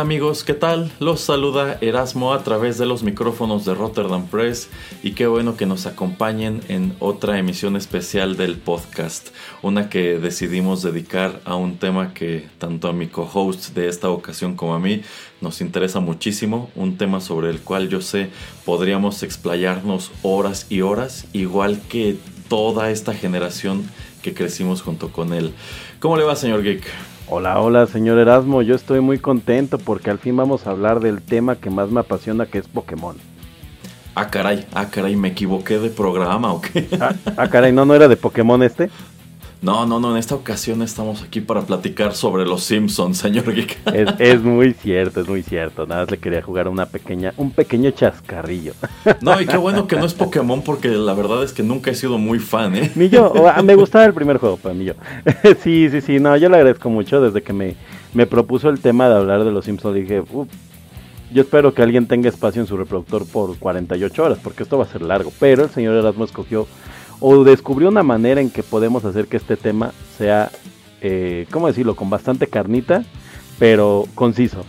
Amigos, ¿qué tal? Los saluda Erasmo a través de los micrófonos de Rotterdam Press y qué bueno que nos acompañen en otra emisión especial del podcast, una que decidimos dedicar a un tema que tanto a mi co-host de esta ocasión como a mí nos interesa muchísimo, un tema sobre el cual yo sé podríamos explayarnos horas y horas, igual que toda esta generación que crecimos junto con él. ¿Cómo le va, señor Geek? Hola, hola, señor Erasmo. Yo estoy muy contento porque al fin vamos a hablar del tema que más me apasiona, que es Pokémon. Ah, caray, ah, caray, me equivoqué de programa o qué. Ah, ah caray, ¿no, no era de Pokémon este? No, no, no, en esta ocasión estamos aquí para platicar sobre los Simpsons, señor Geek. Es, muy cierto, es muy cierto. Nada más le quería jugar una pequeña, un pequeño chascarrillo. No, y qué bueno que no es Pokémon porque la verdad es que nunca he sido muy fan, ¿eh? Ni yo, ah, me gustaba el primer juego para mí yo. Sí, sí, sí, no, yo le agradezco mucho desde que me, me propuso el tema de hablar de los Simpsons. Dije, yo espero que alguien tenga espacio en su reproductor por 48 horas porque esto va a ser largo. Pero el señor Erasmo escogió o descubrió una manera en que podemos hacer que este tema sea, eh, ¿cómo decirlo?, con bastante carnita, pero conciso.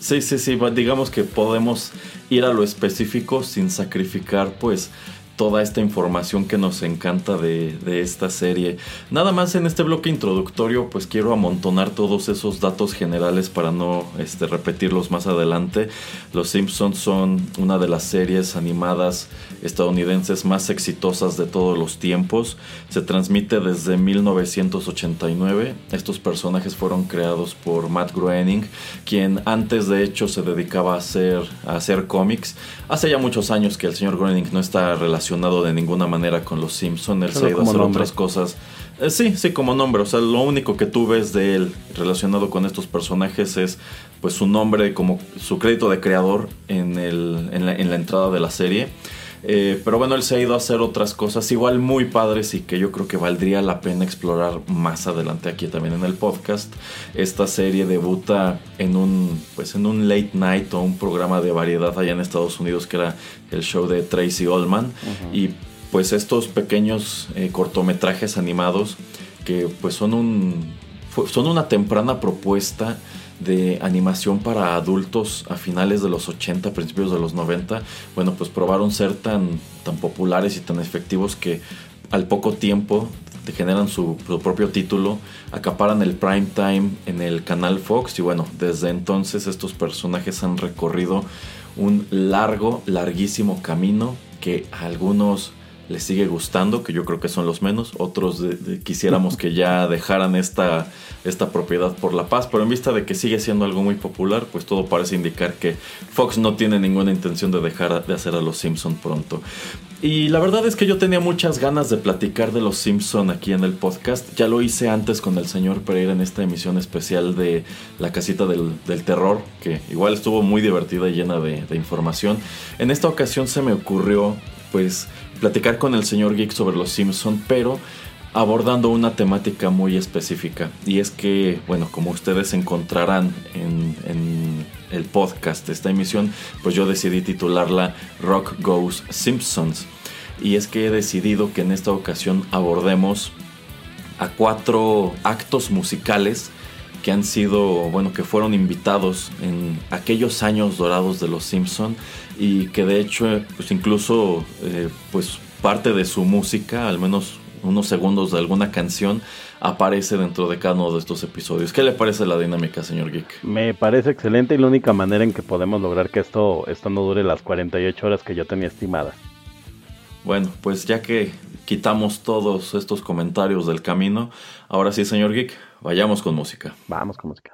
Sí, sí, sí, digamos que podemos ir a lo específico sin sacrificar pues toda esta información que nos encanta de, esta serie. Nada más en este bloque introductorio, pues quiero amontonar todos esos datos generales para no este, repetirlos más adelante. Los Simpsons son una de las series animadas estadounidenses más exitosas de todos los tiempos. Se transmite desde 1989. Estos personajes fueron creados por Matt Groening, quien antes de hecho se dedicaba a hacer, a hacer cómics. Hace ya muchos años que el señor Groening no está relacionado de ninguna manera con los Simpsons. Él se ha ido a hacer otras cosas. Eh, sí, sí, como nombre. O sea, lo único que tú ves de él relacionado con estos personajes es pues su nombre como su crédito de creador en, el, en, la, en la entrada de la serie. Eh, pero bueno, él se ha ido a hacer otras cosas igual muy padres y que yo creo que valdría la pena explorar más adelante aquí también en el podcast. Esta serie debuta en un, pues en un late night o un programa de variedad allá en Estados Unidos que era el show de Tracy Ullman. Y pues estos pequeños eh, cortometrajes animados que pues son un son una temprana propuesta de animación para adultos a finales de los 80, principios de los 90, bueno, pues probaron ser tan, tan populares y tan efectivos que al poco tiempo generan su, propio título, acaparan el prime time en el canal Fox y bueno, desde entonces estos personajes han recorrido un largo, larguísimo camino que algunos les sigue gustando, que yo creo que son los menos. Otros quisiéramos que ya dejaran esta, esta propiedad por la paz, pero en vista de que sigue siendo algo muy popular, pues todo parece indicar que Fox no tiene ninguna intención de dejar de hacer a los Simpson pronto. Y la verdad es que yo tenía muchas ganas de platicar de los Simpson aquí en el podcast. Ya lo hice antes con el señor Pereira en esta emisión especial de La Casita del, Terror, que igual estuvo muy divertida y llena de, de información. En esta ocasión se me ocurrió, pues, platicar con el señor Geek sobre los Simpson, pero abordando una temática muy específica. Y es que, bueno, como ustedes encontrarán en, el podcast de esta emisión, pues yo decidí titularla Rock Goes Simpsons. Y es que he decidido que en esta ocasión abordemos a cuatro actos musicales que han sido, bueno, que fueron invitados en aquellos años dorados de los Simpson y que de hecho, pues incluso, eh, pues parte de su música, al menos unos segundos de alguna canción, aparece dentro de cada uno de estos episodios. ¿Qué le parece la dinámica, señor Geek? Me parece excelente y la única manera en que podemos lograr que esto, esto no dure las 48 horas que yo tenía estimadas. Bueno, pues ya que quitamos todos estos comentarios del camino, ahora sí, señor Geek, vayamos con música. Vamos con música.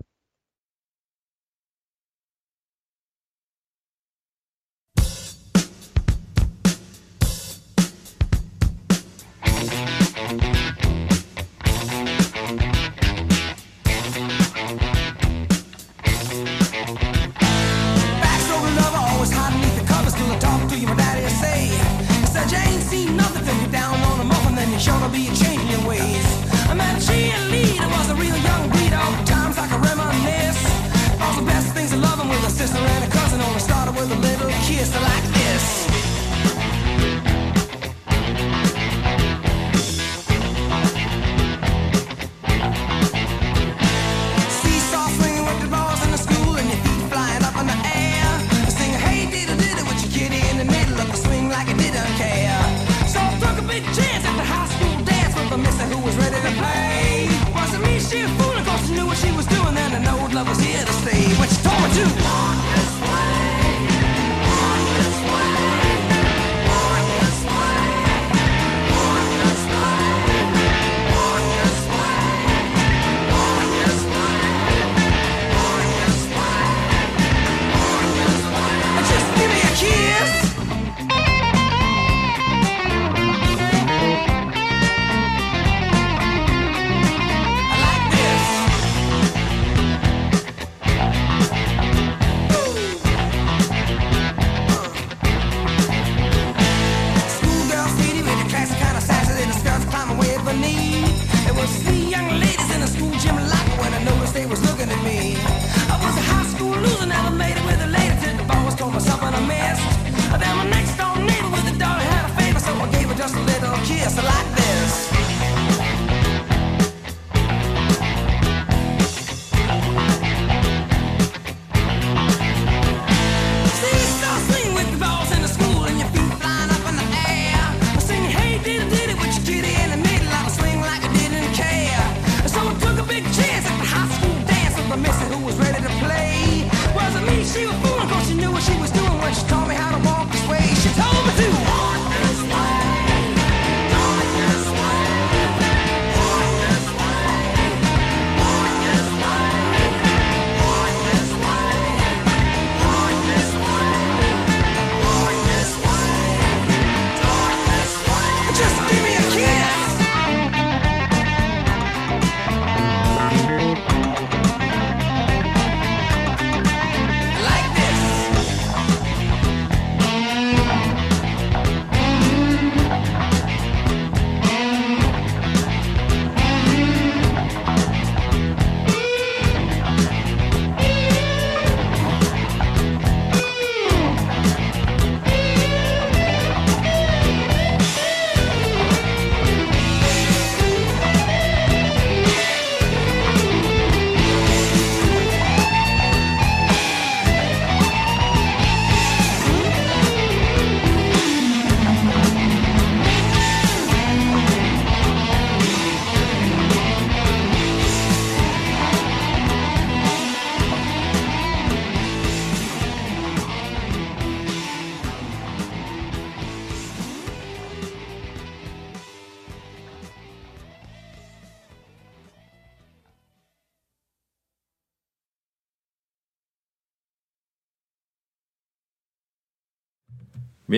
Ready to play. Wasn't me, she a fool, of course she knew what she was doing. And I know love was here to stay. When she told me to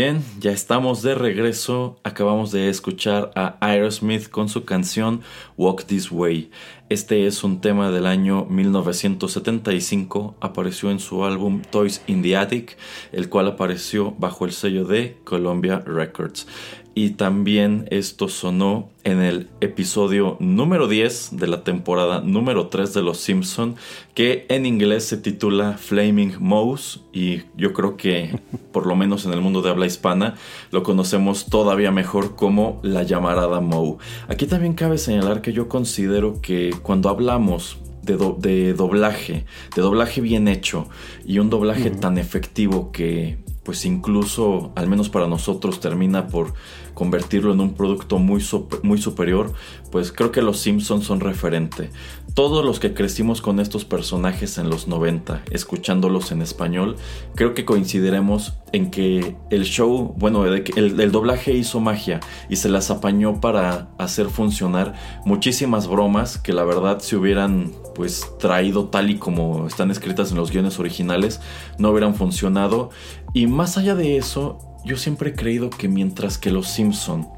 Bien, ya estamos de regreso. Acabamos de escuchar a Aerosmith con su canción Walk This Way. Este es un tema del año 1975. Apareció en su álbum Toys in the Attic, el cual apareció bajo el sello de Columbia Records. Y también esto sonó en el episodio número 10 de la temporada número 3 de Los Simpson, que en inglés se titula Flaming Mouse y yo creo que por lo menos en el mundo de habla hispana lo conocemos todavía mejor como la llamarada Moe. Aquí también cabe señalar que yo considero que cuando hablamos de, do- de doblaje, de doblaje bien hecho y un doblaje tan efectivo que pues incluso, al menos para nosotros, termina por convertirlo en un producto muy, muy superior, pues creo que los Simpsons son referente. Todos los que crecimos con estos personajes en los 90, escuchándolos en español, creo que coincidiremos en que el show, bueno, el, el doblaje hizo magia y se las apañó para hacer funcionar muchísimas bromas que la verdad se hubieran pues traído tal y como están escritas en los guiones originales no hubieran funcionado. Y más allá de eso yo siempre he creído que mientras que los Simpson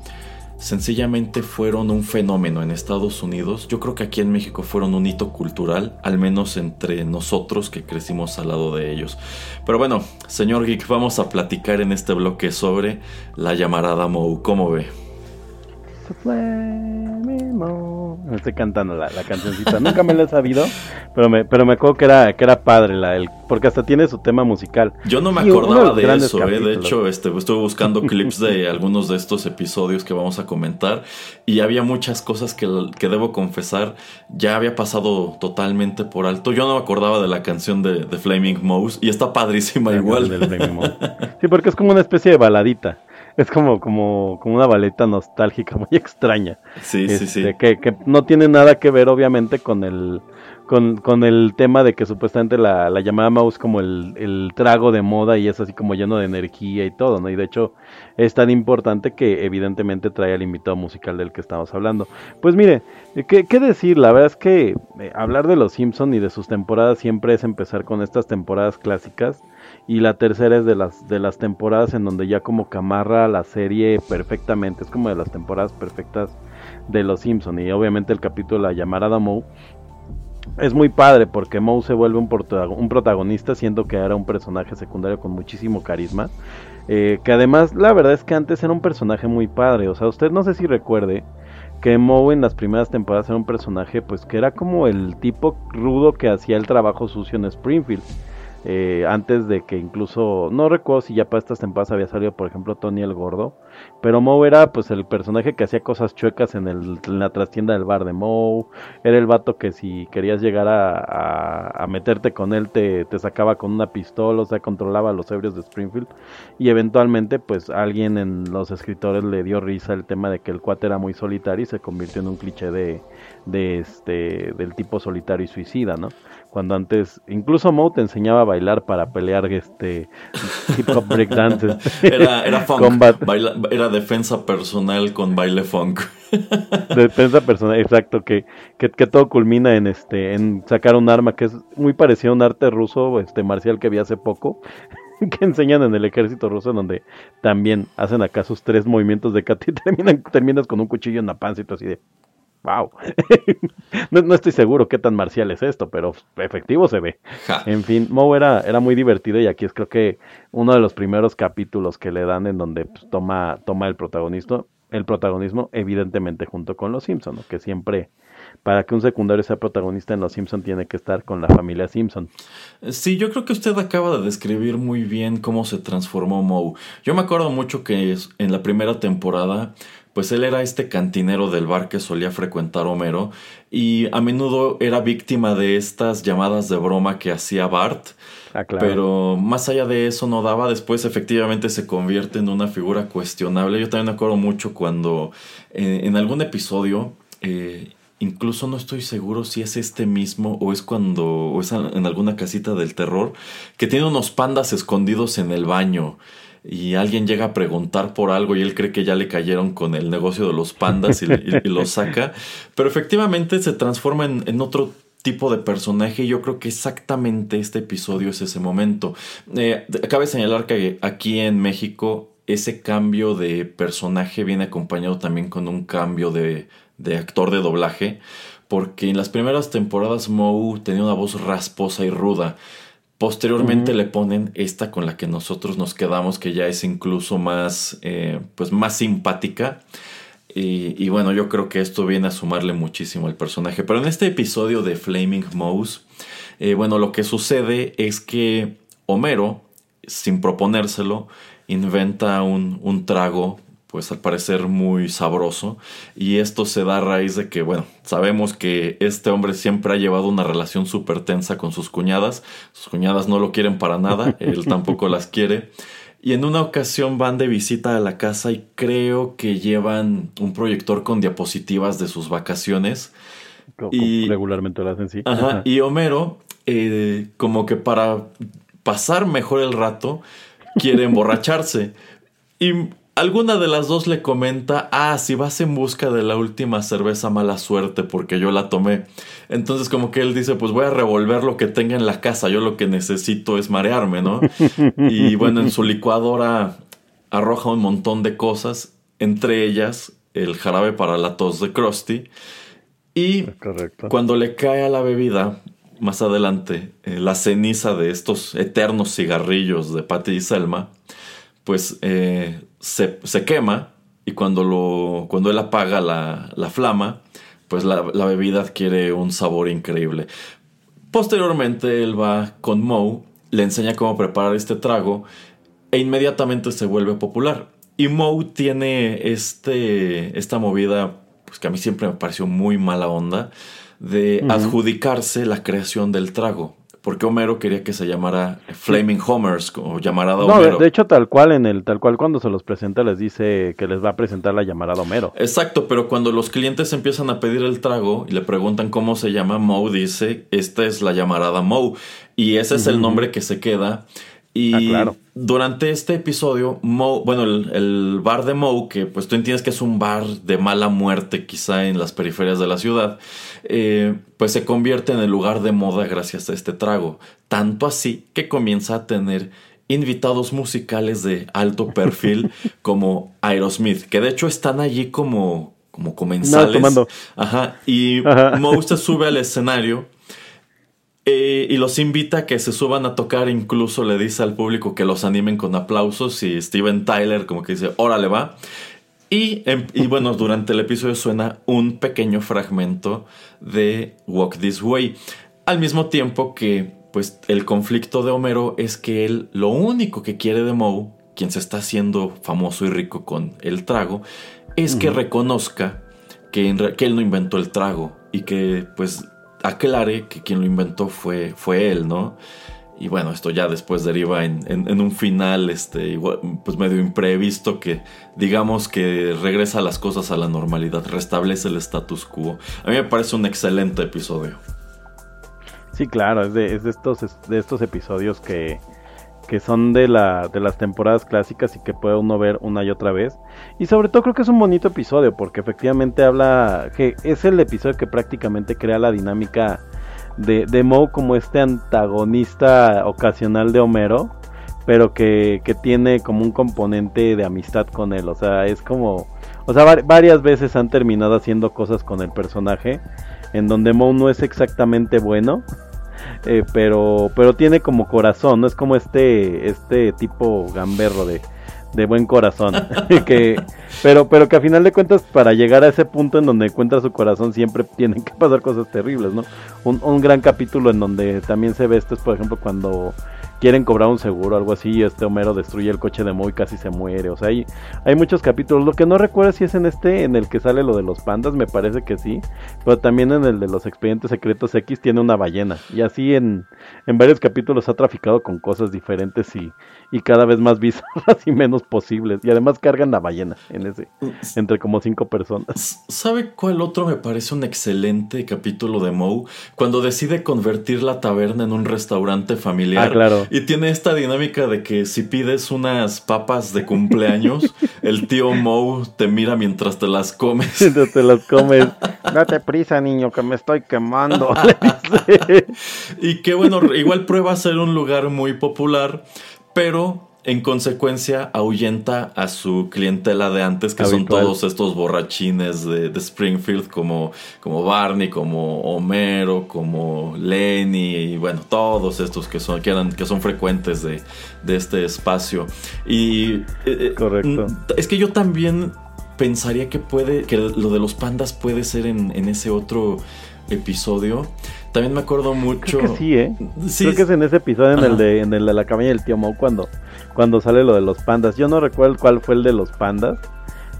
sencillamente fueron un fenómeno en Estados Unidos, yo creo que aquí en México fueron un hito cultural, al menos entre nosotros que crecimos al lado de ellos. Pero bueno, señor Geek, vamos a platicar en este bloque sobre la llamarada Moe. ¿Cómo ve? Moe. Me estoy cantando la, la cancioncita. Nunca me la he sabido, pero me, pero me acuerdo que era, que era padre, la, el, porque hasta tiene su tema musical. Yo no me de acordaba de, eso, ¿eh? de hecho este, estuve buscando clips de algunos de estos episodios que vamos a comentar y había muchas cosas que, que debo confesar ya había pasado totalmente por alto. Yo no me acordaba de la canción de, de Flaming Mouse y está padrísima La igual. Sí, porque es como una especie de baladita. Es como, como, como una baleta nostálgica muy extraña. Sí, sí, sí. Este, Que, que no tiene nada que ver, obviamente, con el, con, con el tema de que supuestamente la, la llamada mouse como el, el trago de moda y es así como lleno de energía y todo, ¿no? Y de hecho es tan importante que evidentemente trae al invitado musical del que estamos hablando. Pues mire, ¿qué, qué decir? La verdad es que eh, hablar de los Simpson y de sus temporadas siempre es empezar con estas temporadas clásicas y la tercera es de las de las temporadas en donde ya como que amarra la serie perfectamente, es como de las temporadas perfectas de los Simpson y obviamente el capítulo La llamarada Moe es muy padre porque Moe se vuelve un, un protagonista siendo que era un personaje secundario con muchísimo carisma eh, que además la verdad es que antes era un personaje muy padre o sea usted no sé si recuerde que Moe en las primeras temporadas era un personaje pues que era como el tipo rudo que hacía el trabajo sucio en Springfield eh, antes de que incluso, no recuerdo si ya para estas temporadas había salido, por ejemplo, Tony el Gordo, pero Moe era pues el personaje que hacía cosas chuecas en, el, en la trastienda del bar de Moe, era el vato que si querías llegar a, a- a meterte con él te, te sacaba con una pistola, o sea, controlaba a los ebrios de Springfield, y eventualmente pues alguien en los escritores le dio risa el tema de que el cuate era muy solitario y se convirtió en un cliché de, de este, del tipo solitario y suicida, ¿no? Cuando antes, incluso Moe te enseñaba a bailar para pelear este hip hop breakdances. Era, era funk. Combat. Baila- era defensa personal con baile funk. defensa personal, exacto, que, que, todo culmina en este, en sacar un arma que es muy parecido a un arte ruso, este marcial que vi hace poco, que enseñan en el ejército ruso, donde también hacen acá sus tres movimientos de kata y terminas con un cuchillo en la panza así de wow. no, no estoy seguro qué tan marcial es esto, pero efectivo se ve. Ja. En fin, Moe era, era muy divertido y aquí es creo que uno de los primeros capítulos que le dan en donde pues, toma, toma el protagonismo, el protagonismo, evidentemente junto con los Simpson, ¿no? que siempre, para que un secundario sea protagonista en los Simpson tiene que estar con la familia Simpson. Sí, yo creo que usted acaba de describir muy bien cómo se transformó Moe. Yo me acuerdo mucho que es- en la primera temporada, pues él era este cantinero del bar que solía frecuentar Homero y a menudo era víctima de estas llamadas de broma que hacía Bart. Ah, claro. Pero más allá de eso no daba, después efectivamente se convierte en una figura cuestionable. Yo también me acuerdo mucho cuando eh, en algún episodio, eh, incluso no estoy seguro si es este mismo o es cuando, o es en alguna casita del terror, que tiene unos pandas escondidos en el baño. Y alguien llega a preguntar por algo y él cree que ya le cayeron con el negocio de los pandas y, los saca. Pero efectivamente se transforma en, en otro tipo de personaje y yo creo que exactamente este episodio es ese momento. Eh, cabe señalar que aquí en México ese cambio de personaje viene acompañado también con un cambio de, de actor de doblaje porque en las primeras temporadas Moe tenía una voz rasposa y ruda. Posteriormente le ponen esta con la que nosotros nos quedamos, que ya es incluso más, eh, pues más simpática. Y, y bueno, yo creo que esto viene a sumarle muchísimo al personaje. Pero en este episodio de Flaming Mouse, eh, bueno, lo que sucede es que Homero, sin proponérselo, inventa un, un trago, pues al parecer muy sabroso. Y esto se da a raíz de que, bueno, sabemos que este hombre siempre ha llevado una relación súper tensa con sus cuñadas. Sus cuñadas no lo quieren para nada, él tampoco las quiere. Y en una ocasión van de visita a la casa y creo que llevan un proyector con diapositivas de sus vacaciones. Y- regularmente lo hacen, sí. Ajá, Ajá. y Homero, eh, como que para pasar mejor el rato, quiere emborracharse. Y alguna de las dos le comenta, ah, si vas en busca de la última cerveza, mala suerte, porque yo la tomé. Entonces como que él dice, pues voy a revolver lo que tenga en la casa, yo lo que necesito es marearme, ¿no? y bueno, en su licuadora arroja un montón de cosas, entre ellas el jarabe para la tos de Krusty. Y Correcto. cuando le cae a la bebida, más adelante, eh, la ceniza de estos eternos cigarrillos de Patty y Selma, pues eh, se, se quema y cuando, lo, cuando él apaga la, la flama, pues la, la bebida adquiere un sabor increíble. Posteriormente él va con Moe, le enseña cómo preparar este trago e inmediatamente se vuelve popular. Y Moe tiene este, esta movida, pues que a mí siempre me pareció muy mala onda, de adjudicarse la creación del trago. Porque Homero quería que se llamara Flaming Homers o llamarada No, de, Homero. de hecho, tal cual en el tal cual cuando se los presenta les dice que les va a presentar la llamarada Homero. Exacto, pero cuando los clientes empiezan a pedir el trago y le preguntan cómo se llama, Moe dice, esta es la llamarada Moe. Y ese es el nombre que se queda. Y Ah, claro. durante este episodio, bueno, el, el bar de Moe, que pues tú entiendes que es un bar de mala muerte quizá en las periferias de la ciudad, eh, pues se convierte en el lugar de moda gracias a este trago. Tanto así que comienza a tener invitados musicales de alto perfil como Aerosmith, que de hecho están allí como, como comensales. tomando. Ajá, y Ajá. Moe se sube al escenario eh, y los invita a que se suban a tocar, incluso le dice al público que los animen con aplausos y Steven Tyler como que dice, órale va. Y, em- y bueno, durante el episodio suena un pequeño fragmento de Walk This Way. Al mismo tiempo que, pues, el conflicto de Homero es que él lo único que quiere de Moe, quien se está haciendo famoso y rico con el trago, es que reconozca que, que él no inventó el trago y que, pues, aclare que quien lo inventó fue, fue él, ¿no? Y bueno, esto ya después deriva en, en- un final, este, pues medio imprevisto que digamos que regresa las cosas a la normalidad, restablece el status quo. A mí me parece un excelente episodio. Sí, claro, es de, es de estos es de estos episodios que, que son de la de las temporadas clásicas y que puede uno ver una y otra vez. Y sobre todo creo que es un bonito episodio porque efectivamente habla que es el episodio que prácticamente crea la dinámica de, de Moe como este antagonista ocasional de Homero, pero que, que tiene como un componente de amistad con él. O sea, es como. O sea, var- varias veces han terminado haciendo cosas con el personaje en donde Moe no es exactamente bueno. Eh, pero pero tiene como corazón, no es como este este tipo gamberro de, de buen corazón que pero pero que a final de cuentas para llegar a ese punto en donde encuentra su corazón siempre tienen que pasar cosas terribles, ¿no? Un, un gran capítulo en donde también se ve esto es por ejemplo cuando quieren cobrar un seguro algo así este Homero destruye el coche de Moe casi se muere, o sea, hay, hay muchos capítulos, lo que no recuerdo si es en este en el que sale lo de los pandas, me parece que sí, pero también en el de los expedientes secretos X tiene una ballena. Y así en, en varios capítulos ha traficado con cosas diferentes y, y cada vez más bizarras y menos posibles y además cargan la ballena en ese entre como cinco personas. ¿Sabe cuál otro me parece un excelente capítulo de Moe? Cuando decide convertir la taberna en un restaurante familiar. Ah, claro. Y tiene esta dinámica de que si pides unas papas de cumpleaños, el tío Moe te mira mientras te las comes. Entonces te las comes. Date prisa, niño, que me estoy quemando. Y que bueno, igual prueba a ser un lugar muy popular, pero en consecuencia ahuyenta a su clientela de antes, que son todos estos borrachines de, de Springfield, como, como Barney, como Homero, como Lenny, y bueno, todos estos que son, que eran, que son frecuentes de, de este espacio. Y eh, eh, Correcto. mm, es que yo también pensaría que puede, que lo de los pandas puede ser en, en ese otro episodio. También me acuerdo mucho. Creo que sí, ¿eh? Sí, Creo que es en ese episodio, en el, de, en el de la cabaña del tío Moe, cuando, cuando sale lo de los pandas. Yo no recuerdo cuál fue el de los pandas.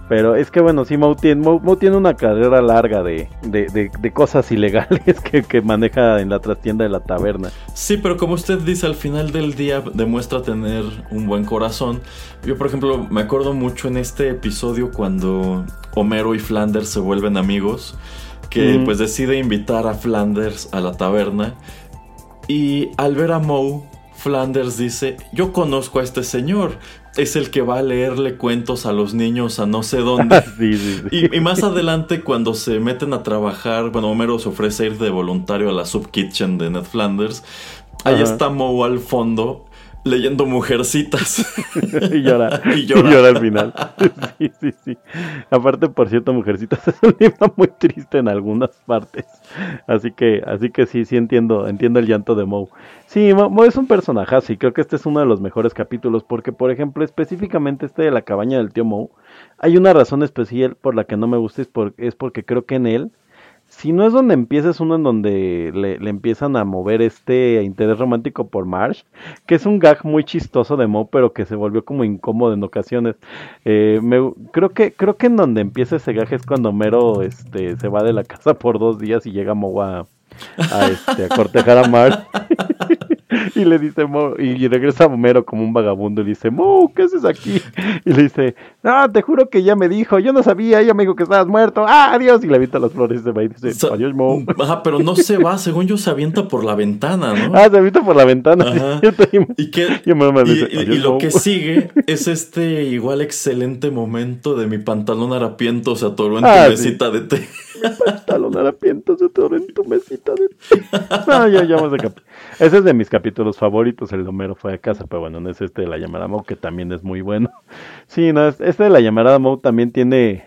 Pero es que bueno, sí, Moe tiene, tiene una carrera larga de, de, de- de cosas ilegales que, que maneja en la trastienda de la taberna. Sí, pero como usted dice, al final del día demuestra tener un buen corazón. Yo, por ejemplo, me acuerdo mucho en este episodio cuando Homero y Flanders se vuelven amigos, que Mm. pues decide invitar a Flanders a la taberna. Y al ver a Moe, Flanders dice, yo conozco a este señor, es el que va a leerle cuentos a los niños a no sé dónde. sí, sí, sí. Y, y más adelante, cuando se meten a trabajar, bueno, Homero se ofrece ir de voluntario a la sub kitchen de Ned Flanders. Ahí Ajá. está Moe al fondo, leyendo Mujercitas. y llora. Y y llora. al final. sí, sí, sí. Aparte, por cierto, Mujercitas es un libro muy triste en algunas partes. Así que, así que sí, sí entiendo, entiendo el llanto de Moe. Sí, Mo, Mo es un personaje y creo que este es uno de los mejores capítulos porque, por ejemplo, específicamente este de la cabaña del tío Moe, hay una razón especial por la que no me gusta, es, por- es porque creo que en él, si no es donde empieza, es uno en donde le, le empiezan a mover este interés romántico por Marsh, que es un gag muy chistoso de Moe, pero que se volvió como incómodo en ocasiones. Eh, me- creo que creo que en donde empieza ese gag es cuando Mero este, se va de la casa por dos días y llega Moe a, a, este, a cortejar a Marsh. Y le dice Mo, y regresa Homero como un vagabundo y le dice, Mo, ¿qué haces aquí? Y le dice, no, te juro que ella me dijo, yo no sabía, ella me dijo que estabas muerto, ah, adiós, y le avienta las flores y se va y dice, adiós, Mo. Ajá, pero no se va, según yo se avienta por la ventana, ¿no? Ah, se avienta por la ventana, Ajá. y- Y, que, Y Homero me y- dice, y- y "Adiós, lo Mo". que sigue es este igual excelente momento de mi pantalón harapiento se atoró en Ah, tu sí. mesita de té. Pantalón harapiento se atoró en tu mesita de... No, ya, ya vamos a cap- Ese es de mis capítulos favoritos, el de Homero fue a casa, pero bueno, no es este de la llamada Moe, que también es muy bueno. Sí, no, es- este de la llamada Moe también tiene...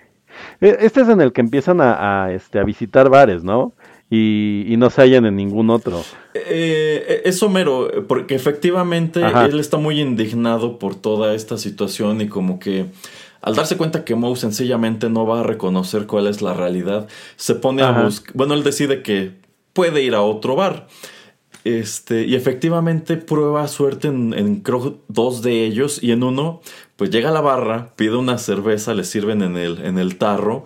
e- Este es en el que empiezan a, a, este, a visitar bares, ¿no? Y, y no se hallan en ningún otro. Eh, es Homero, eh, porque efectivamente Ajá. él está muy indignado por toda esta situación y como que al darse cuenta que Moe sencillamente no va a reconocer cuál es la realidad, se pone a buscar, bueno, él decide que puede ir a otro bar. Este, y efectivamente prueba suerte en, en creo dos de ellos y en uno pues llega a la barra, pide una cerveza, le sirven en el, en el tarro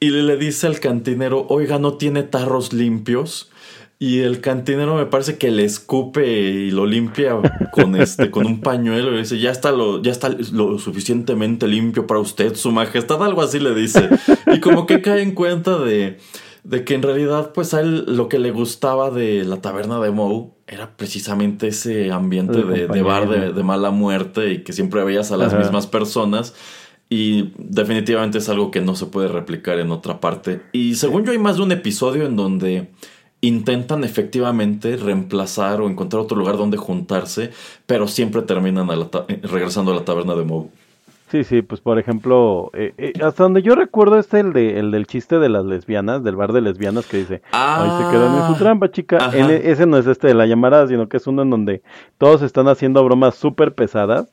y le, le dice al cantinero, oiga, no tiene tarros limpios. Y el cantinero me parece que le escupe y lo limpia con este, con un pañuelo. Y le dice, ya está lo, ya está lo suficientemente limpio para usted, su majestad. Algo así le dice. Y como que cae en cuenta de, de que en realidad, pues a él lo que le gustaba de la taberna de Moe era precisamente ese ambiente de, de bar de, de mala muerte y que siempre veías a las Ajá. mismas personas. Y definitivamente es algo que no se puede replicar en otra parte. Y según yo hay más de un episodio en donde intentan efectivamente reemplazar o encontrar otro lugar donde juntarse, pero siempre terminan a la eh, regresando a la taberna de Moe. Sí, sí, pues por ejemplo, eh, eh, hasta donde yo recuerdo es el, de, el del chiste de las lesbianas, del bar de lesbianas que dice, ahí se quedan en su trampa, chica. Ese no es este de la llamada, sino que es uno en donde todos están haciendo bromas súper pesadas.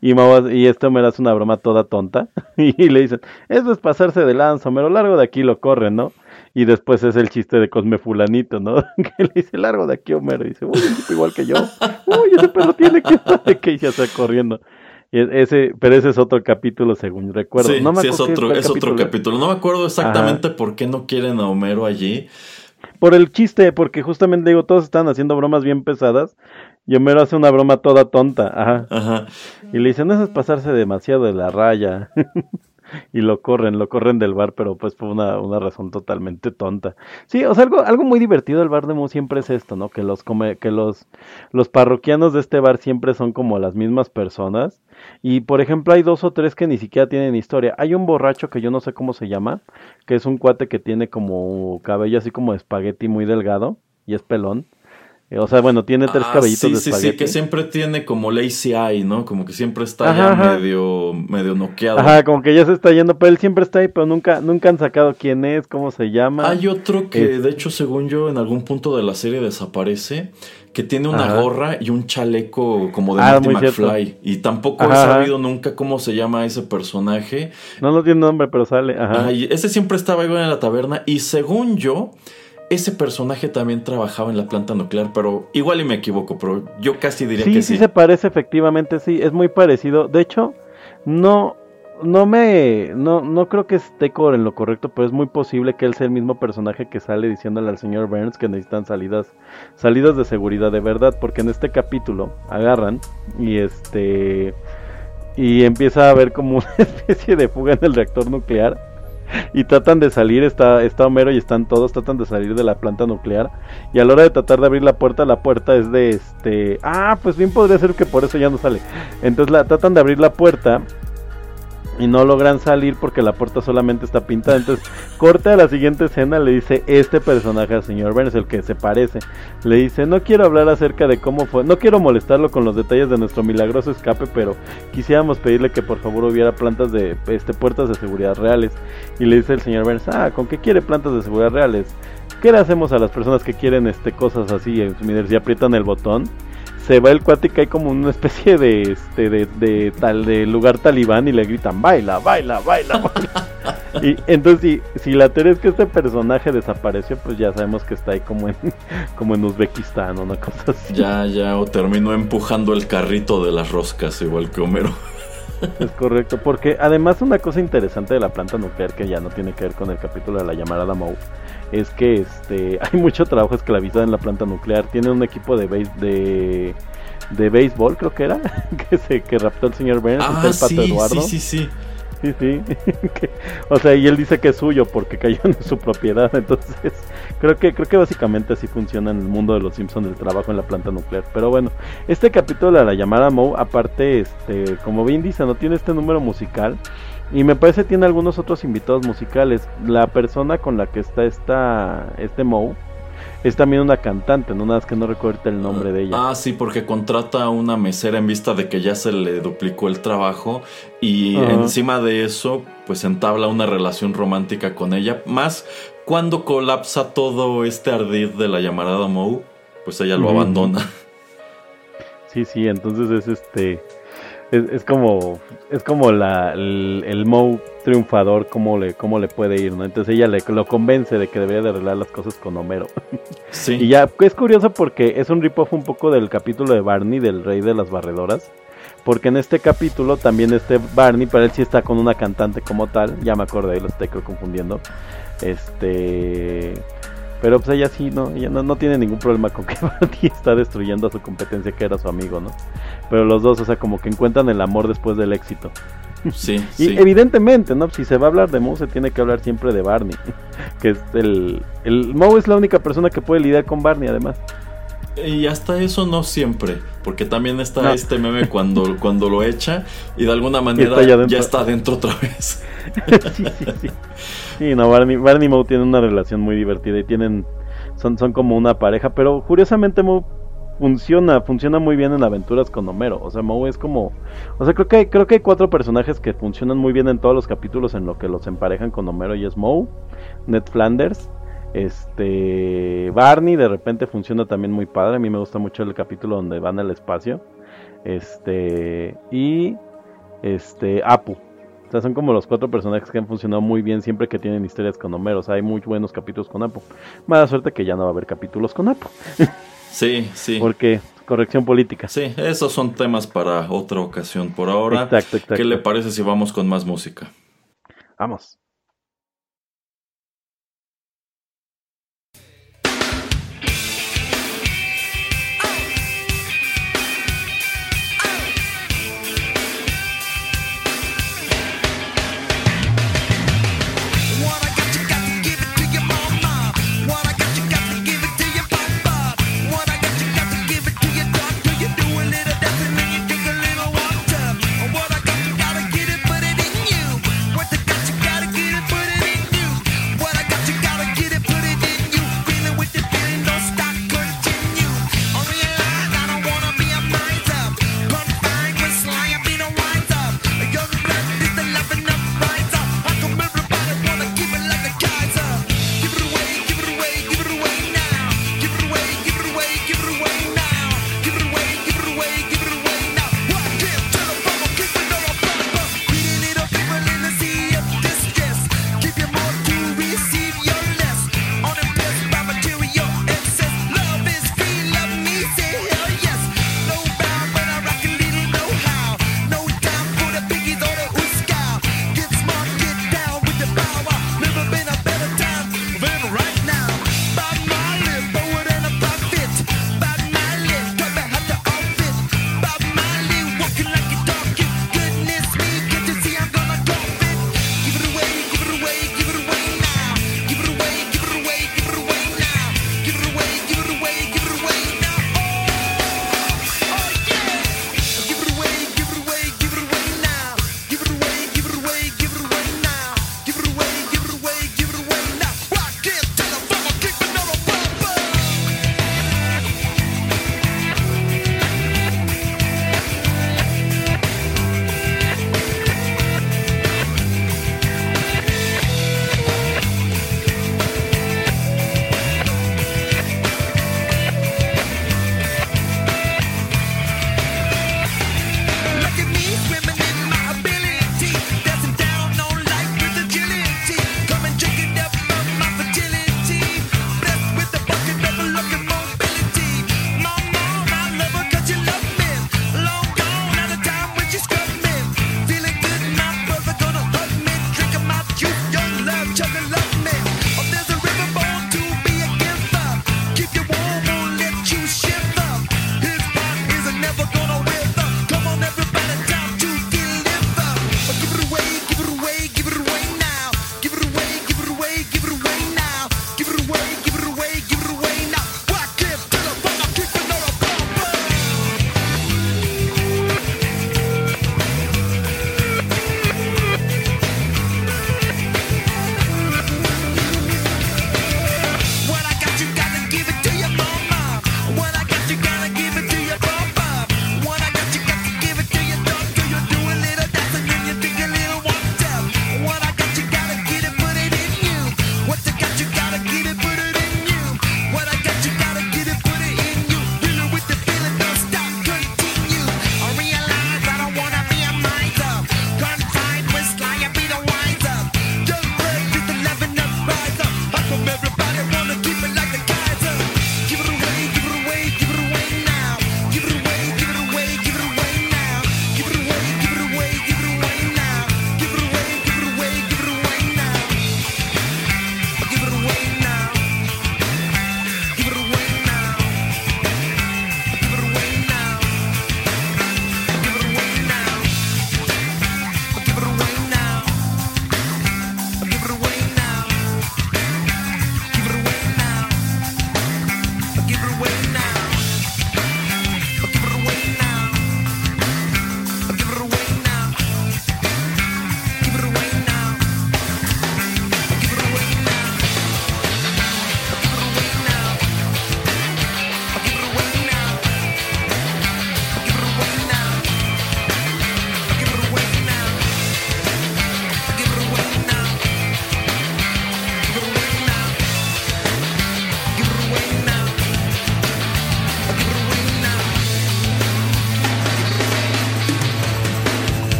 Y, Mau- y este Homero hace una broma toda tonta. Y le dicen, eso es pasarse de lanza, Homero, largo de aquí lo corren, ¿no? Y después es el chiste de Cosme Fulanito, ¿no? Que le dice, largo de aquí, Homero. Y dice, uy, un tipo igual que yo. Uy, ese perro tiene que estar que y ya está corriendo. E- ese, pero ese es otro capítulo, según recuerdo. Sí, no me sí, otro, es otro capítulo. No me acuerdo exactamente por qué no quieren a Homero allí. Por el chiste, porque justamente digo, todos están haciendo bromas bien pesadas. Y Homero hace una broma toda tonta. Ajá. Ajá. Y le dicen, eso es pasarse demasiado de la raya. y lo corren, lo corren del bar, pero pues por una, una razón totalmente tonta. Sí, o sea, algo, algo muy divertido del bar de Mu siempre es esto, ¿no? Que los come, que los, los parroquianos de este bar siempre son como las mismas personas. Y por ejemplo, hay dos o tres que ni siquiera tienen historia. Hay un borracho que yo no sé cómo se llama, que es un cuate que tiene como cabello así como de espagueti muy delgado y es pelón. Eh, O sea, bueno, tiene tres Ah, cabellitos sí, de sí, espagueti. sí, que siempre tiene como lazy eye, ¿no? Como que siempre está Ajá, ya ajá. medio, medio noqueado. Ajá, como que ya se está yendo, pero él siempre está ahí, pero nunca, nunca han sacado quién es, cómo se llama. Hay otro que, Es- de hecho, según yo, en algún punto de la serie desaparece, que tiene una Ajá. gorra y un chaleco como de Ah, Marty cierto. McFly. Y tampoco he sabido nunca cómo se llama ese personaje. No, no tiene nombre, pero sale. Ajá. Ah, y ese siempre estaba igual en la taberna. Y según yo, ese personaje también trabajaba en la planta nuclear. Pero igual y me equivoco, pero yo casi diría sí, que sí sí. se parece, efectivamente, sí, es muy parecido. De hecho, no, no me, no, no creo que esté en lo correcto, pero es muy posible que él sea el mismo personaje que sale diciéndole al señor Burns que necesitan salidas, salidas de seguridad de verdad, porque en este capítulo agarran y este, y empieza a haber como una especie de fuga en el reactor nuclear. Y tratan de salir, está, está Homero y están todos, tratan de salir de la planta nuclear. Y a la hora de tratar de abrir la puerta, la puerta es de este. Ah, pues bien podría ser que por eso ya no sale. Entonces la tratan de abrir la puerta. Y no logran salir porque la puerta solamente está pintada. Entonces, corta a la siguiente escena, le dice este personaje al señor Burns, el que se parece. Le dice, no quiero hablar acerca de cómo fue, no quiero molestarlo con los detalles de nuestro milagroso escape, pero quisiéramos pedirle que por favor hubiera plantas de, este, puertas de seguridad reales. Y le dice el señor Burns, ah, ¿con qué quiere plantas de seguridad reales? ¿Qué le hacemos a las personas que quieren este, cosas así en su y aprietan el botón? Se va el cuate y cae como una especie de este de, tal de lugar talibán y le gritan baila, baila, baila, baila. y entonces si, si la teoría es que este personaje desapareció, pues ya sabemos que está ahí como en como en Uzbekistán o una cosa así. Ya, ya, o terminó empujando el carrito de las roscas igual que Homero. Es correcto, porque además una cosa interesante de la planta nuclear que ya no tiene que ver con el capítulo de la llamada Moe es que este hay mucho trabajo esclavizado en la planta nuclear. Tiene un equipo de de, de béisbol, creo que era, que se que raptó el señor Burns, ah, el pato Eduardo. Sí, sí, sí. Sí, sí. o sea, y él dice que es suyo porque cayó en su propiedad. Entonces, creo que creo que básicamente así funciona en el mundo de los Simpsons el trabajo en la planta nuclear. Pero bueno, este capítulo de la llamada Moe, aparte, este, como bien dice, no tiene este número musical. Y me parece que tiene algunos otros invitados musicales. La persona con la que está esta, este Moe es también una cantante, no nada más que no recuerdo el nombre de ella. Ah, sí, porque contrata a una mesera en vista de que ya se le duplicó el trabajo y encima de eso, pues entabla una relación romántica con ella. Más cuando colapsa todo este ardid de la llamarada Moe, pues ella lo abandona. Sí, sí, entonces es este es, como es como la, el, el Moe triunfador cómo le cómo le puede ir no entonces ella le lo convence de que debería de arreglar las cosas con Homero sí y ya es curioso porque es un ripoff un poco del capítulo de Barney del rey de las barredoras porque en este capítulo también este Barney para él sí está con una cantante como tal ya me acordé lo estoy confundiendo este pero pues ella sí, ¿no? Ella no, tiene ningún problema con que Barney está destruyendo a su competencia que era su amigo, ¿no? Pero los dos, o sea, como que encuentran el amor después del éxito. Sí, y evidentemente, ¿no? Si se va a hablar de Moe, se tiene que hablar siempre de Barney. Que es el... El Moe es la única persona que puede lidiar con Barney, además. Y hasta eso no siempre, porque también está este meme cuando, cuando lo echa y de alguna manera ya está dentro otra vez. sí, sí, sí. Sí, no, Barney, Barney y Moe tienen una relación muy divertida y tienen son, son como una pareja, pero curiosamente Moe funciona, funciona muy bien en aventuras con Homero. O sea, Moe es como, o sea, creo que hay, creo que hay cuatro personajes que funcionan muy bien en todos los capítulos en lo que los emparejan con Homero y es Moe, Ned Flanders, este Barney de repente funciona también muy padre. A mí me gusta mucho el capítulo donde van al espacio. Este y este Apu. O sea, son como los cuatro personajes que han funcionado muy bien siempre que tienen historias con Homero. O sea, hay muy buenos capítulos con Apu. Mala suerte que ya no va a haber capítulos con Apu. Sí, sí. Porque corrección política. Sí, esos son temas para otra ocasión. Por ahora, exacto, exacto. ¿qué le parece si vamos con más música? Vamos.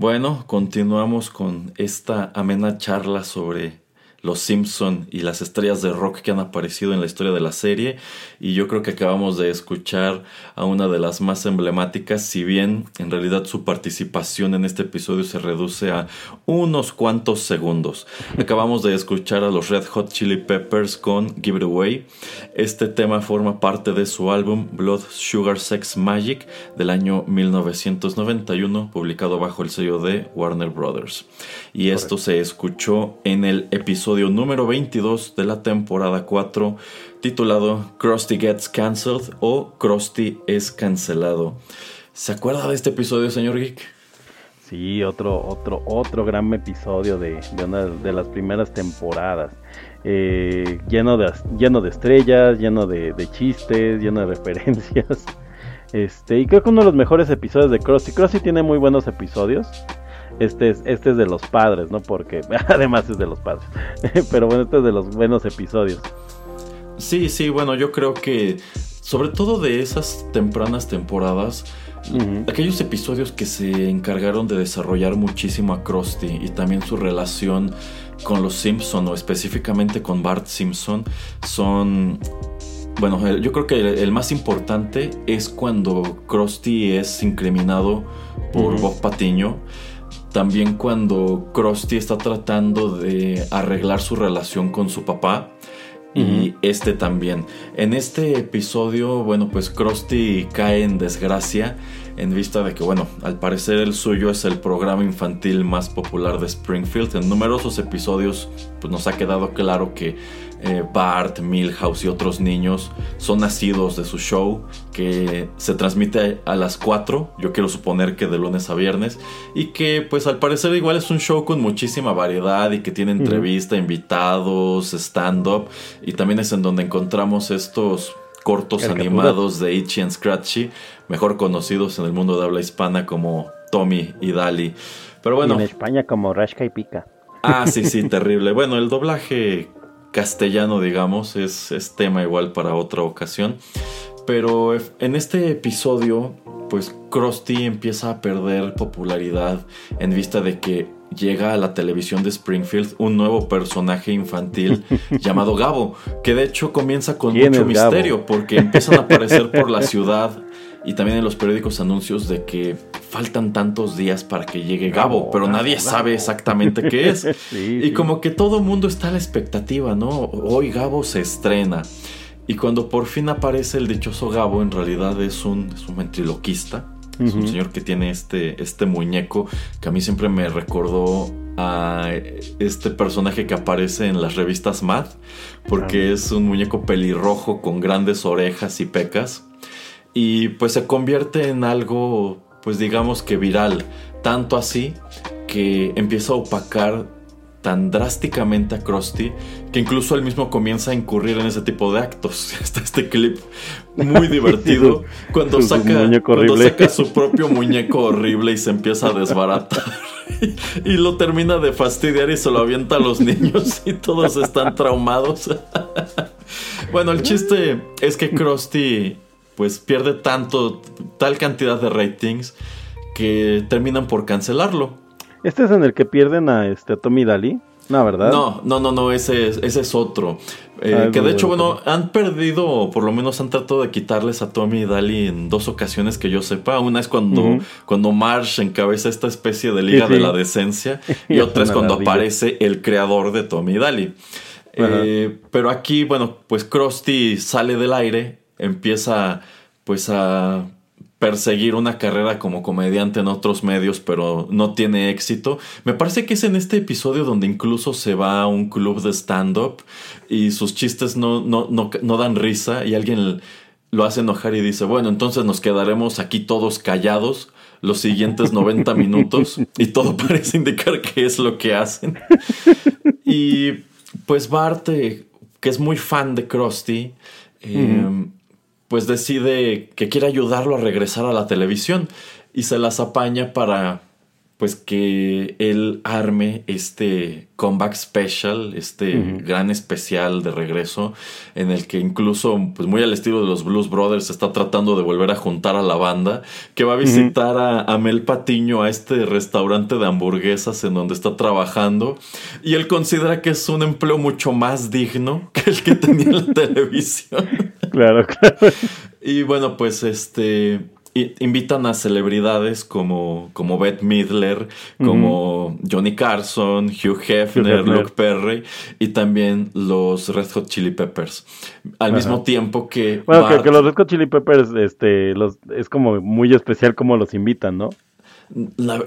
Bueno, continuamos con esta amena charla sobre los Simpson y las estrellas de rock que han aparecido en la historia de la serie. Y yo creo que acabamos de escuchar a una de las más emblemáticas si bien en realidad su participación en este episodio se reduce a unos cuantos segundos. Acabamos de escuchar a los Red Hot Chili Peppers con Give It Away. Este tema forma parte de su álbum Blood Sugar Sex Magic del año 1991 publicado bajo el sello de Warner Brothers. Y esto se escuchó en el episodio número 22 de la temporada 4 titulado Krusty Gets Cancelled o Krusty es cancelado. ¿Se acuerda de este episodio, señor Geek? Sí, otro, otro, otro gran episodio de, de una de las primeras temporadas. Eh, lleno, de, lleno de estrellas, lleno de, de, chistes, lleno de referencias. Este, y creo que uno de los mejores episodios de Krusty. Krusty tiene muy buenos episodios. Este es, este es de los padres, ¿no? Porque además es de los padres. Pero bueno, este es de los buenos episodios. Sí, sí, bueno, yo creo que sobre todo de esas tempranas temporadas, aquellos episodios que se encargaron de desarrollar muchísimo a Krusty y también su relación con los Simpson o específicamente con Bart Simpson son bueno, yo creo que el, el, más importante es cuando Krusty es incriminado por. Bob Patiño también cuando Krusty está tratando de arreglar su relación con su papá. Y uh -huh. este también. En este episodio, bueno, pues Krusty cae en desgracia en vista de que, bueno, al parecer el suyo es el programa infantil más popular de Springfield. En numerosos episodios, pues nos ha quedado claro que eh, Bart, Milhouse y otros niños son nacidos de su show que se transmite a las 4, yo quiero suponer que de lunes a viernes, y que pues al parecer igual es un show con muchísima variedad y que tiene entrevista, uh -huh. invitados, stand-up, y también es en donde encontramos estos cortos animados de Itchy and Scratchy, mejor conocidos en el mundo de habla hispana como Tommy y Dali. Pero bueno. Y en España como Rashka y Pica. Ah, sí, sí, terrible. Bueno, el doblaje castellano, digamos, es, es tema igual para otra ocasión. Pero en este episodio, pues Krusty empieza a perder popularidad en vista de que llega a la televisión de Springfield un nuevo personaje infantil llamado Gabo, que de hecho comienza con mucho misterio porque empiezan a aparecer por la ciudad y también en los periódicos anuncios de que faltan tantos días para que llegue Gabo, pero nadie sabe exactamente qué es. sí, y como que todo mundo está a la expectativa, ¿no? Hoy Gabo se estrena. Y cuando por fin aparece el dichoso Gabo, en realidad es un, es un ventriloquista. Uh -huh. Es un señor que tiene este, este muñeco que a mí siempre me recordó a este personaje que aparece en las revistas Mad, porque es un muñeco pelirrojo con grandes orejas y pecas. Y pues se convierte en algo, pues digamos que viral. Tanto así que empieza a opacar tan drásticamente a Krusty que incluso él mismo comienza a incurrir en ese tipo de actos. Está este clip muy divertido cuando, su, saca, su cuando saca su propio muñeco horrible y se empieza a desbaratar. y lo termina de fastidiar y se lo avienta a los niños y todos están traumados. bueno, el chiste es que Krusty pues pierde tanto, tal cantidad de ratings que terminan por cancelarlo. ¿Este es en el que pierden a, este, a Tommy Daly? No, ¿verdad? No, no, no, no ese, es, ese es otro. Eh, ah, que de hecho, bueno, han perdido, o por lo menos han tratado de quitarles a Tommy y Daly en dos ocasiones que yo sepa. Una es cuando, uh -huh. cuando Marsh encabeza esta especie de liga sí, sí. de la decencia, y otra es cuando aparece el creador de Tommy y Daly. Eh, pero aquí, bueno, pues Krusty sale del aire empieza pues a perseguir una carrera como comediante en otros medios, pero no tiene éxito. Me parece que es en este episodio donde incluso se va a un club de stand-up y sus chistes no, no, no, no dan risa y alguien lo hace enojar y dice, bueno, entonces nos quedaremos aquí todos callados los siguientes 90 minutos y todo parece indicar que es lo que hacen. Y pues Bart, que es muy fan de Krusty, eh, pues decide que quiere ayudarlo a regresar a la televisión y se las apaña para pues que él arme este comeback special, este gran especial de regreso, en el que incluso, pues muy al estilo de los Blues Brothers, está tratando de volver a juntar a la banda, que va a visitar a, a, Mel Patiño a este restaurante de hamburguesas en donde está trabajando, y él considera que es un empleo mucho más digno que el que tenía en la televisión. Claro, claro. Y bueno, pues este invitan a celebridades como, como Bette Midler, como Johnny Carson, Hugh Hefner, Luke Perry y también los Red Hot Chili Peppers. Al mismo tiempo que. Bueno, que, los Red Hot Chili Peppers este, los, es como muy especial como los invitan, ¿no?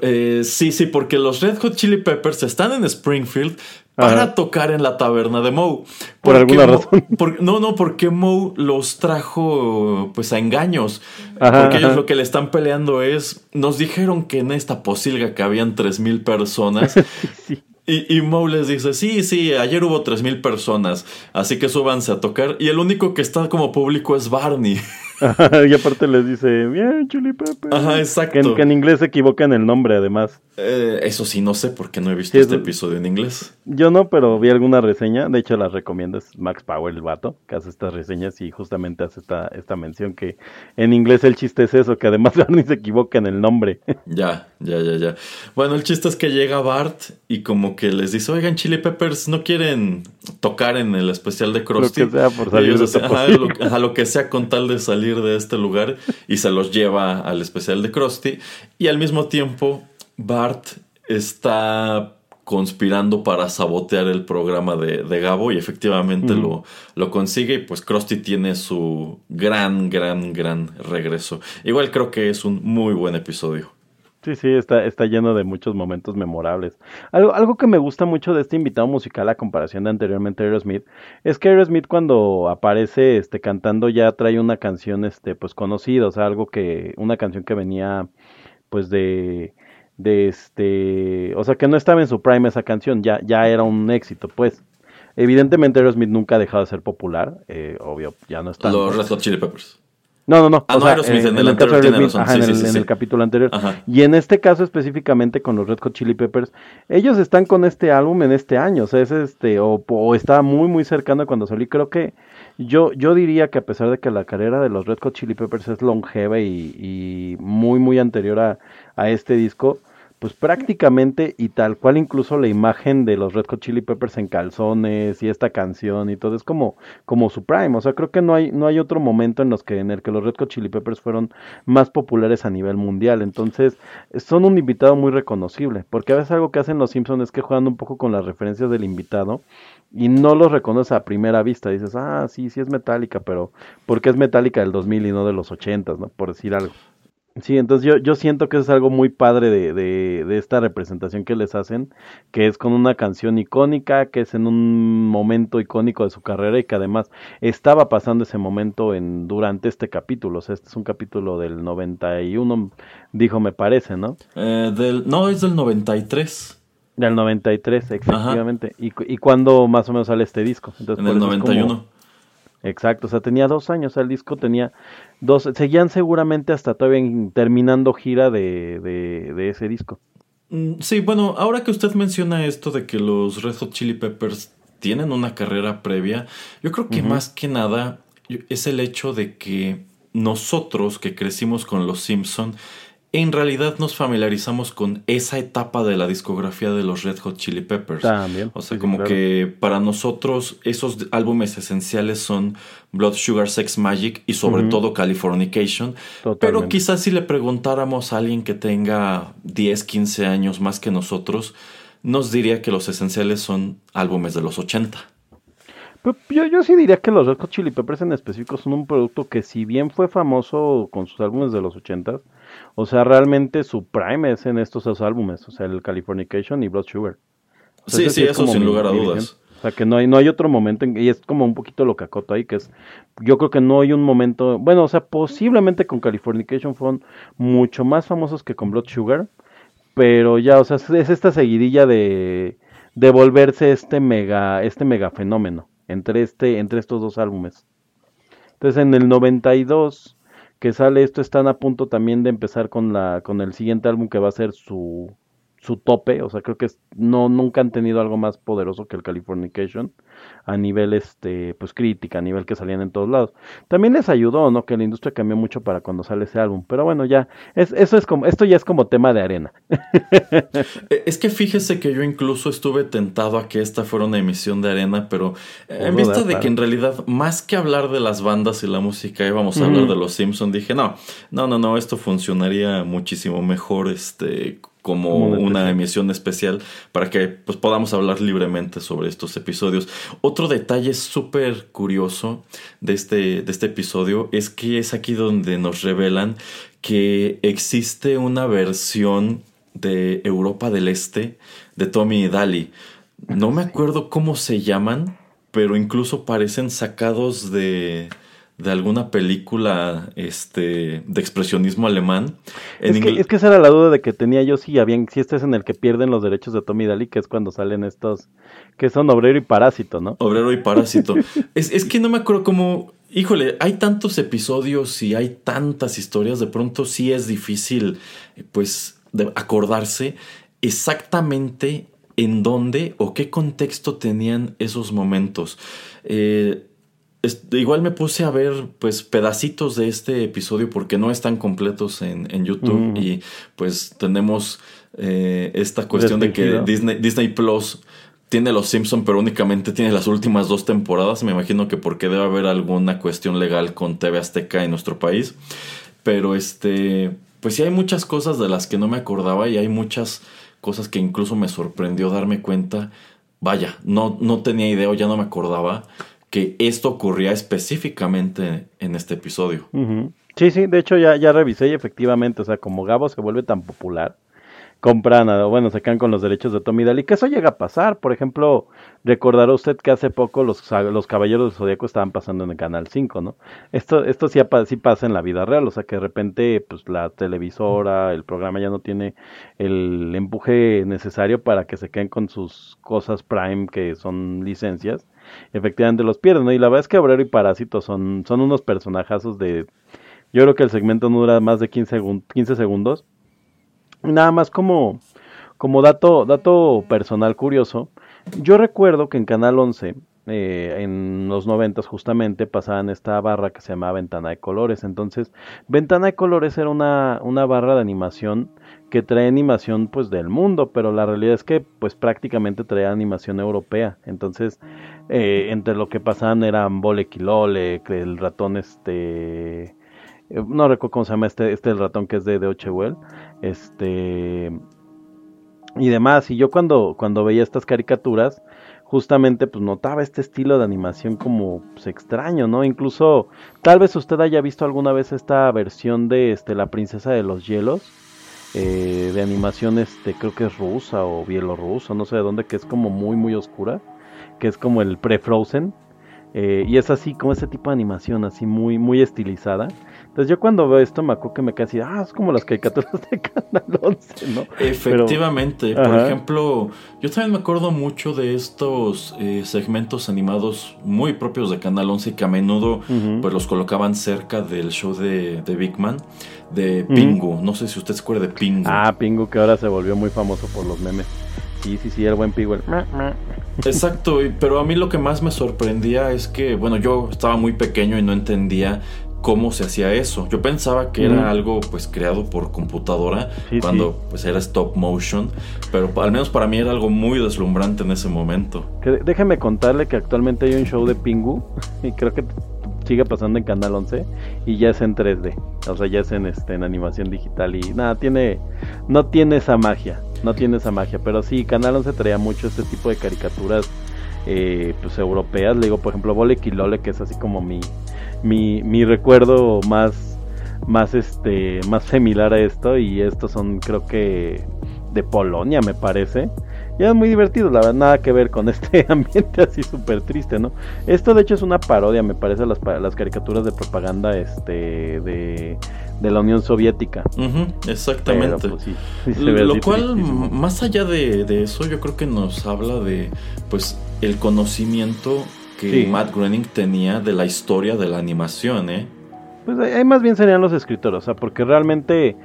Eh, sí, sí, porque los Red Hot Chili Peppers están en Springfield para tocar en la taberna de Moe. Por alguna razón. no, no, porque Moe los trajo pues a engaños. porque ellos lo que le están peleando es, nos dijeron que en esta posilga cabían tres mil personas. sí. Y, y Moe les dice, sí, sí, ayer hubo tres mil personas, así que súbanse a tocar. Y el único que está como público es Barney. y aparte les dice, bien, Chili Pepe. Ajá, exacto. Que, en inglés se equivocan el nombre, además. Eh, eso sí, no sé, porque no he visto este episodio en inglés. Yo no, pero vi alguna reseña. De hecho, las recomiendo. Es Max Power, el vato, que hace estas reseñas y justamente hace esta, esta mención que en inglés el chiste es eso, que además Barney se equivoca en el nombre. ya, ya, ya, ya. Bueno, el chiste es que llega Bart y como que les dice, oigan, Chili Peppers, ¿no quieren tocar en el especial de Krusty? Lo que sea por salir de ajá, lo, lo que sea con tal de salir de este lugar y se los lleva al especial de Krusty. Y al mismo tiempo, Bart está conspirando para sabotear el programa de, Gabo y efectivamente lo, lo consigue y pues Krusty tiene su gran, gran, gran regreso. Igual creo que es un muy buen episodio. Sí, sí, está, está lleno de muchos momentos memorables. Algo, algo que me gusta mucho de este invitado musical a comparación de anteriormente Aerosmith es que Aerosmith cuando aparece este cantando ya trae una canción este pues conocida, o sea, algo que una canción que venía pues de de este, o sea, que no estaba en su prime esa canción, ya ya era un éxito, pues. Evidentemente Aerosmith nunca ha dejado de ser popular, eh, obvio, ya no está. Los Red Hot Chili Peppers. No, no, no. Ah, no, Aerosmith, en, el, anterior tiene razón. Ajá, en, el, en el capítulo anterior. Y en este caso específicamente con los Red Hot Chili Peppers, ellos están con este álbum en este año, o sea, es este, o, o está muy, muy cercano cuando salí. Creo que yo, yo diría que a pesar de que la carrera de los Red Hot Chili Peppers es longeva y, y muy, muy anterior a, a este disco, pues prácticamente y tal cual incluso la imagen de los Red Hot Chili Peppers en calzones y esta canción y todo es como como su prime, o sea, creo que no hay no hay otro momento en los que en el que los Red Hot Chili Peppers fueron más populares a nivel mundial, entonces son un invitado muy reconocible, porque a veces algo que hacen los Simpsons es que juegan un poco con las referencias del invitado y no los reconoces a primera vista, dices, "Ah, sí, sí es Metallica, pero ¿por qué es Metallica del 2000 y no de los 80, no? Por decir algo. Sí, entonces yo, yo siento que es algo muy padre de, de, de, esta representación que les hacen, que es con una canción icónica, que es en un momento icónico de su carrera y que además estaba pasando ese momento en durante este capítulo. O sea, este es un capítulo del 91, dijo, me parece, ¿no? Eh, del, no, es del 93. Del 93, efectivamente. ¿Y, ¿Y cuándo más o menos sale este disco? Entonces, en el 91. Exacto, o sea, tenía dos años, el disco tenía dos, seguían seguramente hasta todavía terminando gira de, de, de, ese disco. Mm, sí, bueno, ahora que usted menciona esto de que los Red Hot Chili Peppers tienen una carrera previa, yo creo que más que nada es el hecho de que nosotros que crecimos con los Simpson en realidad nos familiarizamos con esa etapa de la discografía de los Red Hot Chili Peppers. También. O sea, como que para nosotros esos álbumes esenciales son Blood Sugar Sex Magic y sobre todo Californication. Pero quizás si le preguntáramos a alguien que tenga 10, 15 años más que nosotros, nos diría que los esenciales son álbumes de los 80. Yo, yo sí diría que los Red Hot Chili Peppers en específico son un producto que si bien fue famoso con sus álbumes de los 80 o sea, realmente su prime es en estos dos álbumes, o sea, el Californication y Blood Sugar. sí, sí, eso sin lugar a dudas. O sea, que no hay, no hay otro momento, en, y es como un poquito lo cacoto ahí, que es, yo creo que no hay un momento, bueno, o sea, posiblemente con Californication fueron mucho más famosos que con Blood Sugar, pero ya, o sea, es esta seguidilla de, de volverse este mega, este mega fenómeno entre, este, entre estos dos álbumes. Entonces, en el 92 que sale esto están a punto también de empezar con la con el siguiente álbum que va a ser su su tope, o sea, creo que no nunca han tenido algo más poderoso que el Californication a nivel este pues crítica, a nivel que salían en todos lados. También les ayudó, ¿no? Que la industria cambió mucho para cuando sale ese álbum, pero bueno, ya es eso es como esto ya es como tema de arena. Eh, Es que fíjese que yo incluso estuve tentado a que esta fuera una emisión de arena, pero eh, en vista de que en realidad, más que hablar de las bandas y la música, íbamos a hablar de los Simpsons, dije, no, no, no, no, esto funcionaría muchísimo mejor, este como Como un una emisión especial para que pues podamos hablar libremente sobre estos episodios. Otro detalle súper curioso de este, de este episodio es que es aquí donde nos revelan que existe una versión de Europa del Este de Tommy y Daly. No me acuerdo cómo se llaman, pero incluso parecen sacados de, de alguna película este, de expresionismo alemán. En Es que, es que esa era la duda de que tenía yo si habían, si este es en el que pierden los derechos de Tommy Daly, que es cuando salen estos, que son obrero y parásito, ¿no? Obrero y Parásito. es, es que no me acuerdo cómo. Híjole, hay tantos episodios y hay tantas historias. De pronto sí es difícil, pues, de acordarse exactamente en dónde o qué contexto tenían esos momentos. Eh, es- igual me puse a ver, pues, pedacitos de este episodio porque no están completos en, en YouTube Mm. y, pues, tenemos eh, esta cuestión de que. Disney, Disney Plus tiene Los Simpson, pero únicamente tiene las últimas dos temporadas. Me imagino que porque debe haber alguna cuestión legal con TV Azteca en nuestro país. Pero este, pues sí hay muchas cosas de las que no me acordaba y hay muchas cosas que incluso me sorprendió darme cuenta. Vaya, no, no tenía idea o ya no me acordaba que esto ocurría específicamente en este episodio. Sí, sí, de hecho ya, ya revisé y efectivamente, o sea, como Gabo se vuelve tan popular, compran, bueno, se quedan con los derechos de Tommy Daly, que eso llega a pasar. Por ejemplo, recordará usted que hace poco los, Caballeros del Zodíaco estaban pasando en el Canal 5, ¿no? Esto, esto sí, sí pasa en la vida real, o sea, que de repente, pues la televisora, el programa ya no tiene el empuje necesario para que se queden con sus cosas Prime, que son licencias. Efectivamente los pierden, ¿no? Y la verdad es que Obrero y Parásito son, son unos personajazos de... Yo creo que el segmento no dura más de 15, segun- 15 segundos. Nada más como, como dato, dato personal curioso, yo recuerdo que en Canal 11, eh, en los 90 justamente, pasaban esta barra que se llamaba Ventana de Colores. Entonces, Ventana de Colores era una, una barra de animación que trae animación pues del mundo, pero la realidad es que pues prácticamente traía animación europea. Entonces, eh, entre lo que pasaban eran Bolek y Lolek, el ratón este... eh, No recuerdo cómo se llama este, este el ratón que es de, de Ochewell. Este y demás. Y yo cuando, cuando veía estas caricaturas, justamente pues notaba este estilo de animación como pues, extraño, ¿no? Incluso tal vez usted haya visto alguna vez esta versión de este La princesa de los hielos. Eh, de animación este creo que es rusa o bielorrusa, no sé de dónde, que es como muy muy oscura, que es como el pre-Frozen. eh, y es así como ese tipo de animación, así muy muy estilizada. Entonces yo cuando veo esto me acuerdo que me así, ah, es como las caricaturas de Canal 11, ¿no? Efectivamente, por Ajá. ejemplo, yo también me acuerdo mucho de estos eh, segmentos animados muy propios de Canal 11 que a menudo pues los colocaban cerca del show de, de Big Man, de Ujú. Pingu. No sé si usted se acuerda de Pingu. Ah, Pingu, que ahora se volvió muy famoso por los memes. Sí, sí, sí, el buen Pingu. el. Exacto, pero a mí lo que más me sorprendía es que, bueno, yo estaba muy pequeño y no entendía cómo se hacía eso. Yo pensaba que era algo pues creado por computadora Sí, cuando sí. pues era stop motion, pero al menos para mí era algo muy deslumbrante en ese momento. Que déjeme contarle que actualmente hay un show de Pingu y creo que sigue pasando en Canal 11 y ya es en 3D, o sea, ya es en este en animación digital y nada, tiene no tiene esa magia, no tiene esa magia, pero sí Canal 11 traía mucho este tipo de caricaturas eh, pues europeas, le digo, por ejemplo, Bolek y Lole, que es así como mi mi, mi recuerdo más más este más similar a esto y estos son creo que de Polonia me parece y es muy divertido la verdad nada que ver con este ambiente así súper triste no esto de hecho es una parodia me parece a las, las caricaturas de propaganda este de, de la Unión Soviética exactamente. Pero, pues, sí, sí Lo cual, más allá de, de eso, yo creo que nos habla de pues el conocimiento que Sí. Matt Groening tenía de la historia de la animación, ¿eh? Pues ahí más bien serían los escritores, o sea, porque realmente eh,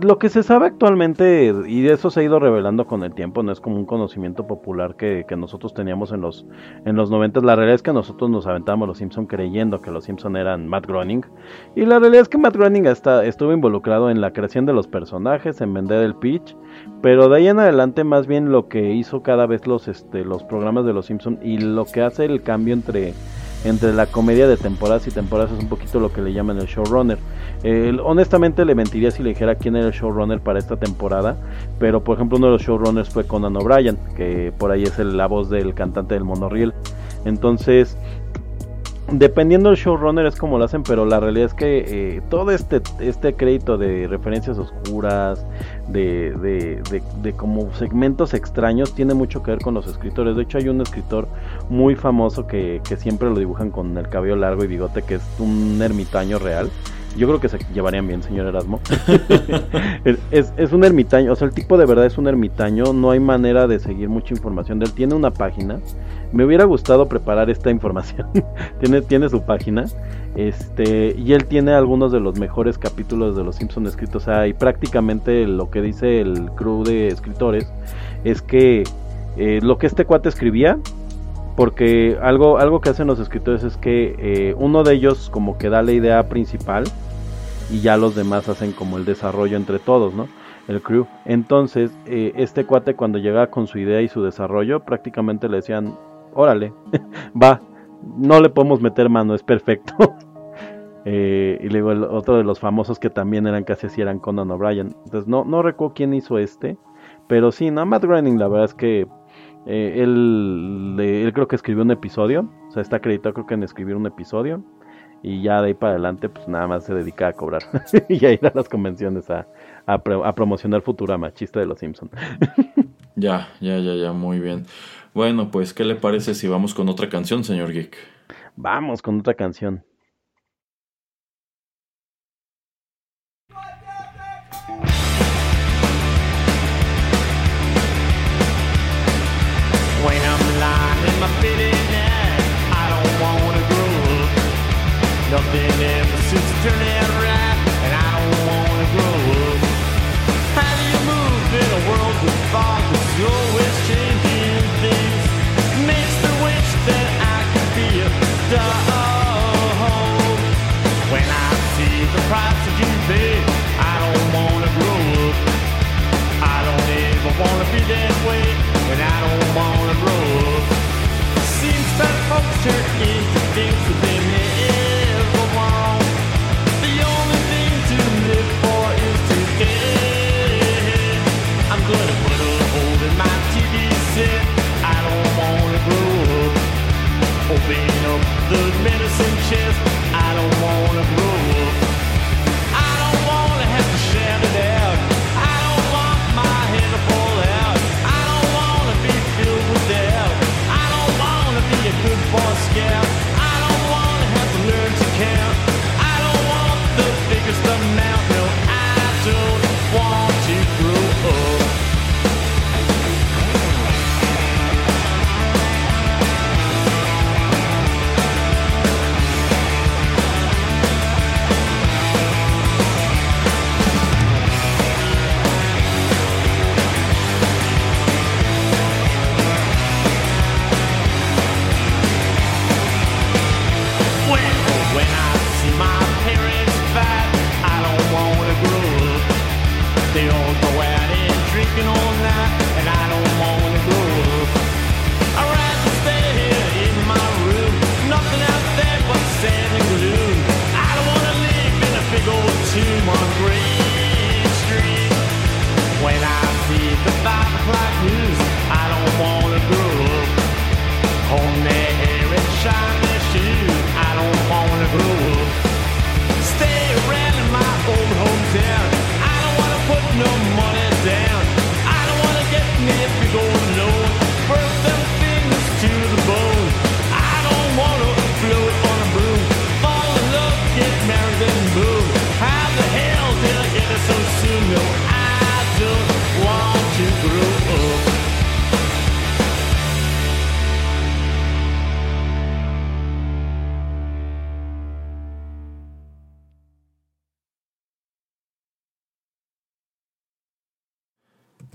lo que se sabe actualmente, y eso se ha ido revelando con el tiempo, no es como un conocimiento popular que, que nosotros teníamos en los, en los 90, la realidad es que nosotros nos aventamos los Simpson creyendo que los Simpson eran Matt Groening, y la realidad es que Matt Groening hasta estuvo involucrado en la creación de los personajes, en vender el pitch, pero de ahí en adelante más bien lo que hizo cada vez los, este, los programas de los Simpson y lo que hace el cambio entre entre la comedia de temporadas y temporadas es un poquito lo que le llaman el showrunner. Honestamente le mentiría si le dijera quién era el showrunner para esta temporada, pero por ejemplo uno de los showrunners fue Conan O'Brien, que por ahí es el- la voz del cantante del monorriel. Entonces, dependiendo del showrunner es como lo hacen, pero la realidad es que eh, todo este, este crédito de referencias oscuras, de, de, de, de como segmentos extraños, tiene mucho que ver con los escritores. De hecho, hay un escritor muy famoso que, que siempre lo dibujan con el cabello largo y bigote, que es un ermitaño real. Yo creo que se llevarían bien, señor Erasmo. es, es, un ermitaño, o sea, el tipo de verdad es un ermitaño, no hay manera de seguir mucha información de él. Tiene una página, me hubiera gustado preparar esta información. tiene, tiene su página. Este, y él tiene algunos de los mejores capítulos de Los Simpsons escritos. O sea, y prácticamente lo que dice el crew de escritores es que eh, lo que este cuate escribía, porque algo, algo que hacen los escritores es que eh, uno de ellos como que da la idea principal y ya los demás hacen como el desarrollo entre todos, ¿no? El crew. Entonces, eh, este cuate cuando llegaba con su idea y su desarrollo, prácticamente le decían, órale, va, no le podemos meter mano, es perfecto. Eh, y luego el otro de los famosos que también eran casi así eran Conan O'Brien. Entonces no, no recuerdo quién hizo este. Pero sí, no, Matt Groening la verdad es que eh, él, él creo que escribió un episodio. O sea, está acreditado creo que en escribir un episodio. Y ya de ahí para adelante pues nada más se dedica a cobrar. y a ir a las convenciones a, a, pro- a promocionar Futurama, chiste de los Simpsons. Ya, ya, ya, ya, muy bien. Bueno, pues, ¿qué le parece si vamos con otra canción, señor Geek? Vamos con otra canción. Something ever turn turning around.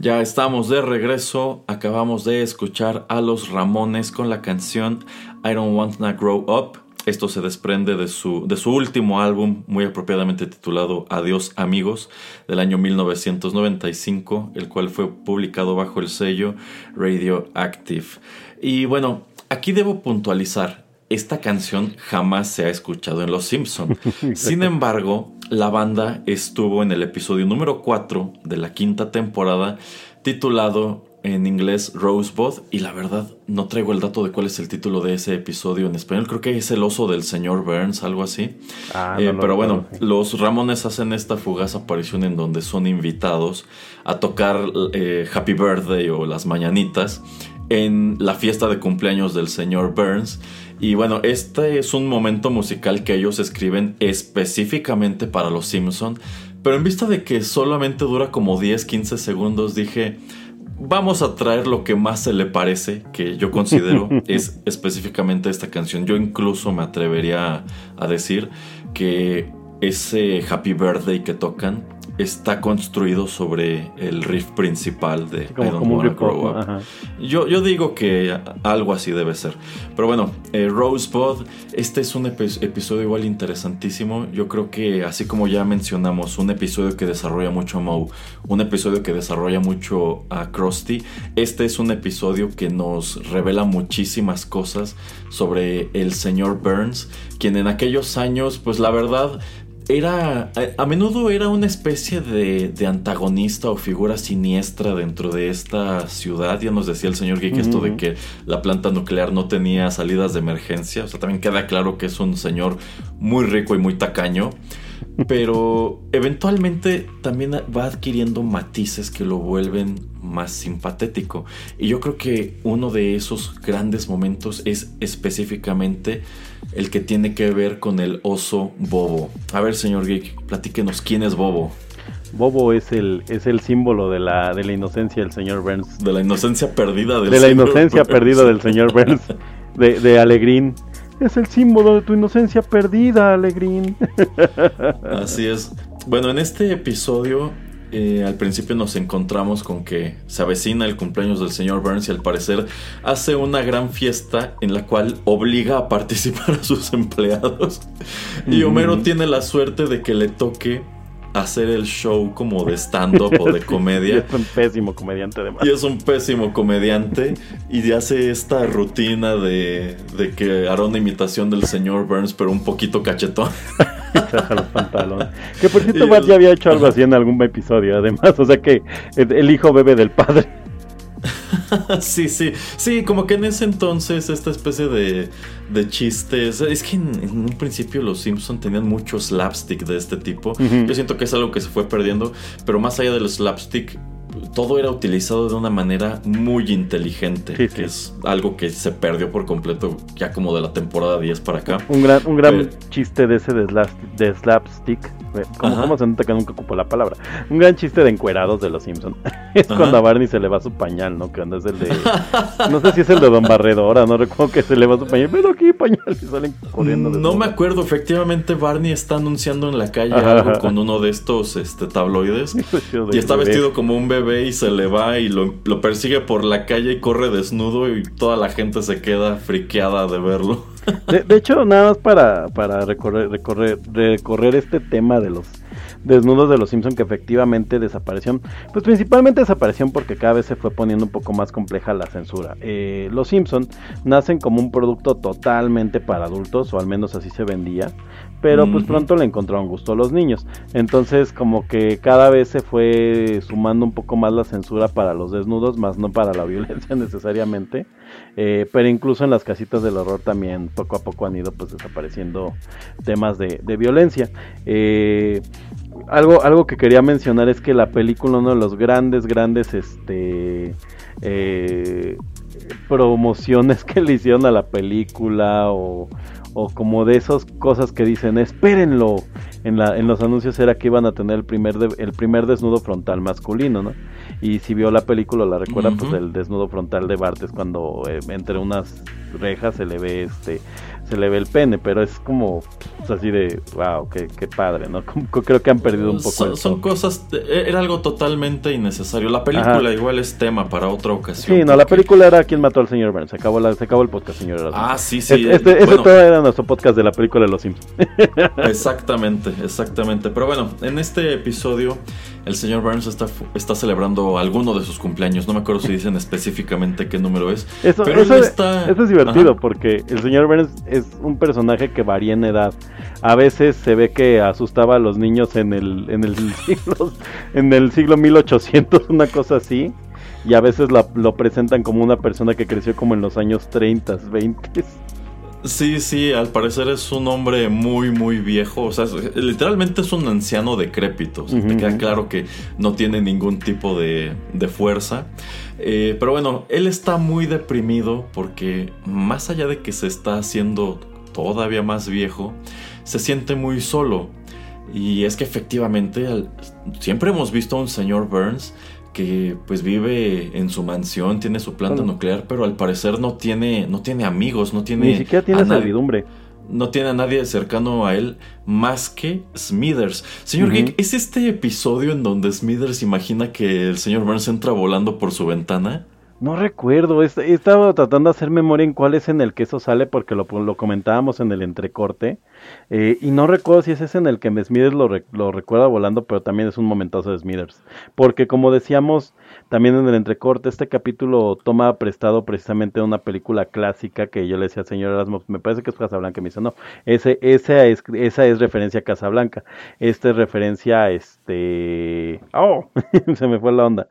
Ya estamos de regreso. Acabamos de escuchar a los Ramones con la canción I Don't Want to Grow Up. Esto se desprende de su, de su último álbum, muy apropiadamente titulado Adiós Amigos, del año 1995, el cual fue publicado bajo el sello Radioactive. Y bueno, aquí debo puntualizar, esta canción jamás se ha escuchado en Los Simpson. Sin embargo, la banda estuvo en el episodio número 4 de la quinta temporada titulado en inglés Rosebud y la verdad no traigo el dato de cuál es el título de ese episodio en español. Creo que es El oso del señor Burns, algo así. Ah, Eh, no pero bueno, los Ramones hacen esta fugaz aparición en donde son invitados a tocar eh, Happy Birthday o las mañanitas en la fiesta de cumpleaños del señor Burns. Y bueno, este es un momento musical que ellos escriben específicamente para los Simpson. Pero en vista de que solamente dura como 10-15 segundos, dije, vamos a traer lo que más se le parece, que yo considero es específicamente esta canción. Yo incluso me atrevería a, a decir que ese Happy Birthday que tocan está construido sobre el riff principal de Sí, como- I Don't Wanna Grow Up. Yo, yo digo que algo así debe ser. Pero bueno, eh, Rosebud, este es un epi- episodio igual interesantísimo. Yo creo que así como ya mencionamos, un episodio que desarrolla mucho a Moe, un episodio que desarrolla mucho a Krusty, este es un episodio que nos revela muchísimas cosas sobre el señor Burns, quien en aquellos años, pues la verdad era a, a menudo era una especie de, de antagonista o figura siniestra dentro de esta ciudad. Ya nos decía el señor Geek esto de que la planta nuclear no tenía salidas de emergencia. O sea, también queda claro que es un señor muy rico y muy tacaño. Pero eventualmente también va adquiriendo matices que lo vuelven más simpatético. Y yo creo que uno de esos grandes momentos es específicamente el que tiene que ver con el oso Bobo. A ver, señor Geek, platíquenos quién es Bobo. Bobo es el, es el símbolo de la, de la inocencia del señor Burns. De la inocencia perdida del De la señor inocencia Burns. perdida del señor Burns. De, de Alegrín. Es el símbolo de tu inocencia perdida, Alegrín. Así es. Bueno, en este episodio eh, al principio nos encontramos con que se avecina el cumpleaños del señor Burns y al parecer hace una gran fiesta en la cual obliga a participar a sus empleados. Y Homero tiene la suerte de que le toque hacer el show como de stand-up o de comedia. Es un pésimo comediante además. Y es un pésimo comediante y hace esta rutina de, de que hará una imitación del señor Burns, pero un poquito cachetón. Los pantalones. Que por cierto, Y el- ya había hecho algo así en algún episodio, además. O sea que el hijo bebe del padre. sí, sí, sí, como que en ese entonces esta especie de, de chistes, es que en, en un principio los Simpson tenían mucho slapstick de este tipo, yo siento que es algo que se fue perdiendo, pero más allá del slapstick, todo era utilizado de una manera muy inteligente, Sí, que es algo que se perdió por completo ya como de la temporada 10 para acá. Un gran, un gran chiste de ese de, slap- de slapstick. Eh, ¿Cómo, Ajá. cómo se nota que nunca ocupó la palabra? Un gran chiste de encuerados de los Simpsons. es Ajá. cuando a Barney se le va su pañal, ¿no? Que es el de. No sé si es el de Don Barredora, no recuerdo que se le va su pañal. Pero aquí pañal y salen corriendo. No me acuerdo, efectivamente Barney está anunciando en la calle Ajá, algo ajá. con uno de estos este, tabloides. Y está bebé. vestido como un bebé y se le va y lo, lo persigue por la calle y corre desnudo y toda la gente se queda friqueada de verlo. De, hecho, nada más para, para recorrer, recorrer, recorrer este tema de los desnudos de los Simpson que efectivamente desaparecieron, pues principalmente desaparecieron porque cada vez se fue poniendo un poco más compleja la censura. Eh, los Simpson nacen como un producto totalmente para adultos, o al menos así se vendía, pero pues pronto le encontraron gusto a los niños. Entonces como que cada vez se fue sumando un poco más la censura para los desnudos, más no para la violencia necesariamente. Eh, pero incluso en las casitas del horror también poco a poco han ido pues desapareciendo temas de, de violencia. Eh, algo, algo que quería mencionar es que la película, uno de los grandes, grandes este eh, promociones que le hicieron a la película o, o como de esas cosas que dicen espérenlo en, la, en los anuncios era que iban a tener el primer, de- el primer desnudo frontal masculino, ¿no? Y si vio la película, la recuerda, pues el desnudo frontal de Bart es cuando eh, entre unas rejas se le ve este se le ve el pene, pero es como pues, así de, wow, qué, qué padre, ¿no? Como- creo que han perdido un poco Son, cosas, e- era algo totalmente innecesario. La película Ajá. igual es tema para otra ocasión. Sí, no, la película era quién mató al señor Burns. Se acabó, la, se acabó el podcast, señor. Ah, sí, sí. Este, este- bueno. era nuestro podcast de la película de los Simpsons. Exactamente, exactamente. Pero bueno, en este episodio el señor Burns está, está celebrando alguno de sus cumpleaños. No me acuerdo si dicen específicamente qué número es. Eso, pero eso, está... eso es divertido Ajá. porque el señor Burns es un personaje que varía en edad. A veces se ve que asustaba a los niños en el, en el siglo, en el siglo 1800, una cosa así. Y a veces la- lo presentan como una persona que creció como en los años 30, 20. Sí, sí, al parecer es un hombre muy, muy viejo. O sea, es- literalmente es un anciano decrépito. O sea, Te Ujú. queda claro que no tiene ningún tipo de, de fuerza. Eh, pero bueno, él está muy deprimido porque más allá de que se está haciendo todavía más viejo, se siente muy solo. Y es que efectivamente al- siempre hemos visto a un señor Burns que pues vive en su mansión, tiene su planta nuclear, pero al parecer no tiene, no tiene amigos, no tiene Ni siquiera tiene servidumbre. No tiene a nadie cercano a él más que Smithers. Señor. Geek, ¿es este episodio en donde Smithers imagina que el señor Burns entra volando por su ventana? No recuerdo, he estado tratando de hacer memoria en cuál es en el que eso sale porque lo, lo comentábamos en el entrecorte eh, y no recuerdo si ese es en el que Smithers lo, re- lo recuerda volando, pero también es un momentazo de Smithers. Porque como decíamos también en el entrecorte, este capítulo toma prestado precisamente una película clásica que yo le decía al señor Erasmo, me parece que es Casablanca, me dice, no, ese, esa, es, esa es referencia a Casablanca, esta es referencia a este... ¡Oh! Se me fue la onda.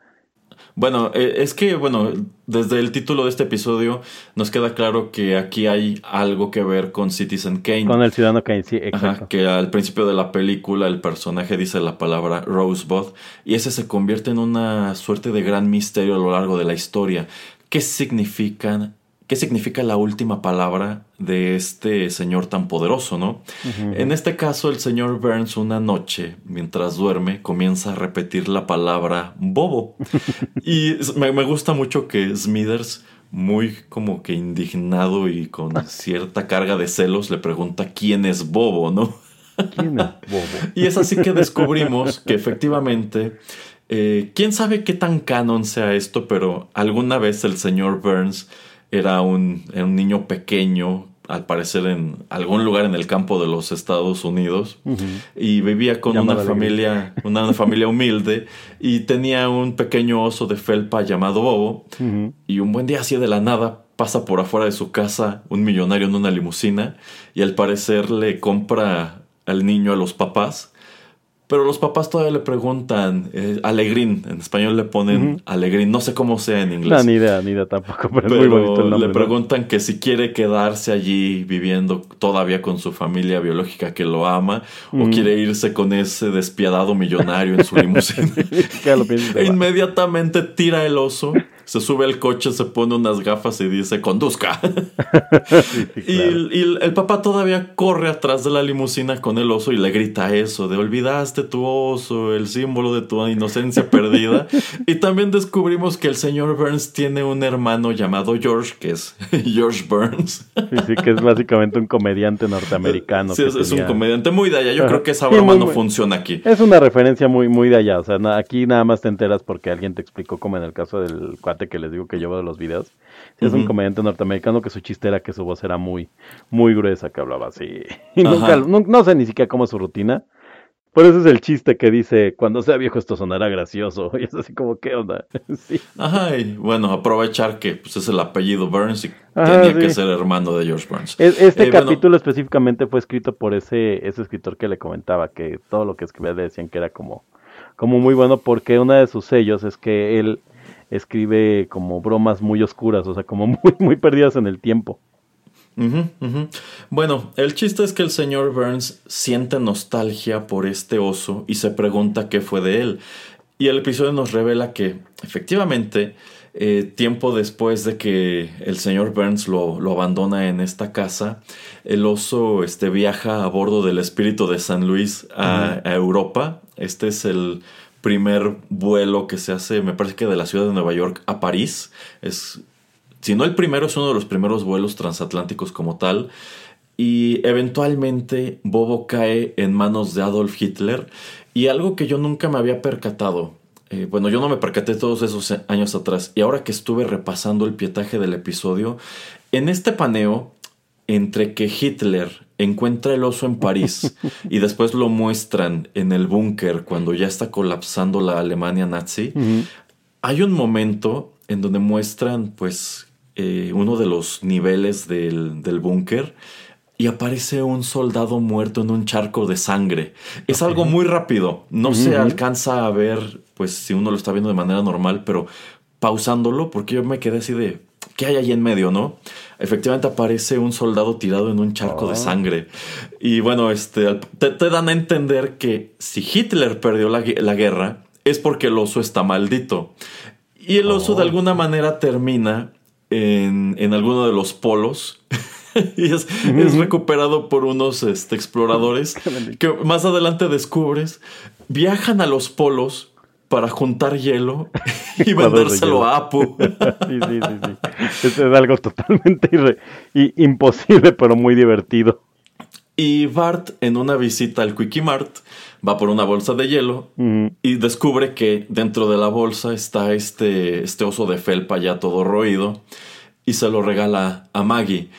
Bueno, eh, es que, bueno, desde el título de este episodio nos queda claro que aquí hay algo que ver con Citizen Kane. Con el Ciudadano Kane, sí, Ajá, exacto. que al principio de la película el personaje dice la palabra Rosebud y ese se convierte en una suerte de gran misterio a lo largo de la historia. ¿Qué significan? ¿Qué significa la última palabra de este señor tan poderoso, no? En este caso, el señor Burns una noche, mientras duerme, comienza a repetir la palabra bobo. y me gusta mucho que Smithers, muy como que indignado y con cierta carga de celos, le pregunta quién es bobo, ¿no? ¿Quién es Bobo? Y es así que descubrimos que efectivamente, eh, quién sabe qué tan canon sea esto, pero alguna vez el señor Burns era un, era un niño pequeño, al parecer en algún lugar en el campo de los Estados Unidos, y vivía con una familia, una familia humilde, y tenía un pequeño oso de felpa llamado Bobo, y un buen día así de la nada pasa por afuera de su casa un millonario en una limusina y al parecer le compra al niño a los papás. Pero los papás todavía le preguntan eh, alegrín, en español le ponen alegrín, no sé cómo sea en inglés. No, ni idea, ni idea tampoco, pero, es muy bonito el nombre. le ¿no? preguntan que si quiere quedarse allí viviendo todavía con su familia biológica que lo ama o quiere irse con ese despiadado millonario en su limusina. Inmediatamente tira el oso, se sube al coche, se pone unas gafas y dice, conduzca. Sí, sí, Y, claro. el, y el- el papá todavía corre atrás de la limusina con el oso y le grita eso, de olvidaste tu oso, el símbolo de tu inocencia perdida. y también descubrimos que el señor Burns tiene un hermano llamado George, que es George Burns. Sí, sí, que es básicamente un comediante norteamericano. Sí, es, es un comediante muy de allá. Yo creo que esa Sí, broma muy no funciona aquí. Es una referencia muy, muy de allá. O sea, aquí nada más te enteras porque alguien te explicó, como en el caso del que les digo que yo veo de los videos. Sí, Es un comediante norteamericano que su chiste era que su voz era muy, muy gruesa, que hablaba así. Y nunca, no, no sé ni siquiera cómo es su rutina. Por eso es el chiste que dice, cuando sea viejo esto sonará gracioso. Y es así como, ¿qué onda? Sí. Ajá, y bueno, aprovechar que pues, es el apellido Burns y Ajá, tenía que ser hermano de George Burns. Es- Este Eh, bueno, capítulo específicamente fue escrito por ese, ese escritor que le comentaba, que todo lo que escribía le decían que era como, como muy bueno, porque uno de sus sellos es que él escribe como bromas muy oscuras, o sea, como muy, muy perdidas en el tiempo. Bueno, el chiste es que el señor Burns siente nostalgia por este oso y se pregunta qué fue de él. Y el episodio nos revela que, efectivamente, eh, tiempo después de que el señor Burns lo, lo abandona en esta casa, el oso este, viaja a bordo del espíritu de San Luis a, a Europa. Este es el primer vuelo que se hace, me parece que de la ciudad de Nueva York a París. Es si no el primero, es uno de los primeros vuelos transatlánticos como tal. Y eventualmente Bobo cae en manos de Adolf Hitler. Y algo que yo nunca me había percatado. eh, bueno, yo no me percaté todos esos años atrás. Y ahora que estuve repasando el pietaje del episodio, en este paneo, entre que Hitler encuentra el oso en París y después lo muestran en el búnker cuando ya está colapsando la Alemania nazi, hay un momento en donde muestran pues eh, uno de los niveles del, del búnker y aparece un soldado muerto en un charco de sangre. Es algo muy rápido, no se alcanza a ver pues si uno lo está viendo de manera normal, pero pausándolo porque yo me quedé así de ¿qué hay ahí en medio, no? Efectivamente aparece un soldado tirado en un charco de sangre. Y bueno, este, te, te dan a entender que si Hitler perdió la, la guerra es porque el oso está maldito. Y el oso de alguna manera termina en, en alguno de los polos. y es, es recuperado por unos este, exploradores que más adelante descubres viajan a los polos para juntar hielo y vendérselo a Apu. sí, sí, sí, sí. Es, es algo totalmente irre- i- imposible, pero muy divertido. Y Bart, en una visita al Quickie Mart, va por una bolsa de hielo y descubre que dentro de la bolsa está este, este oso de felpa ya todo roído y se lo regala a Maggie.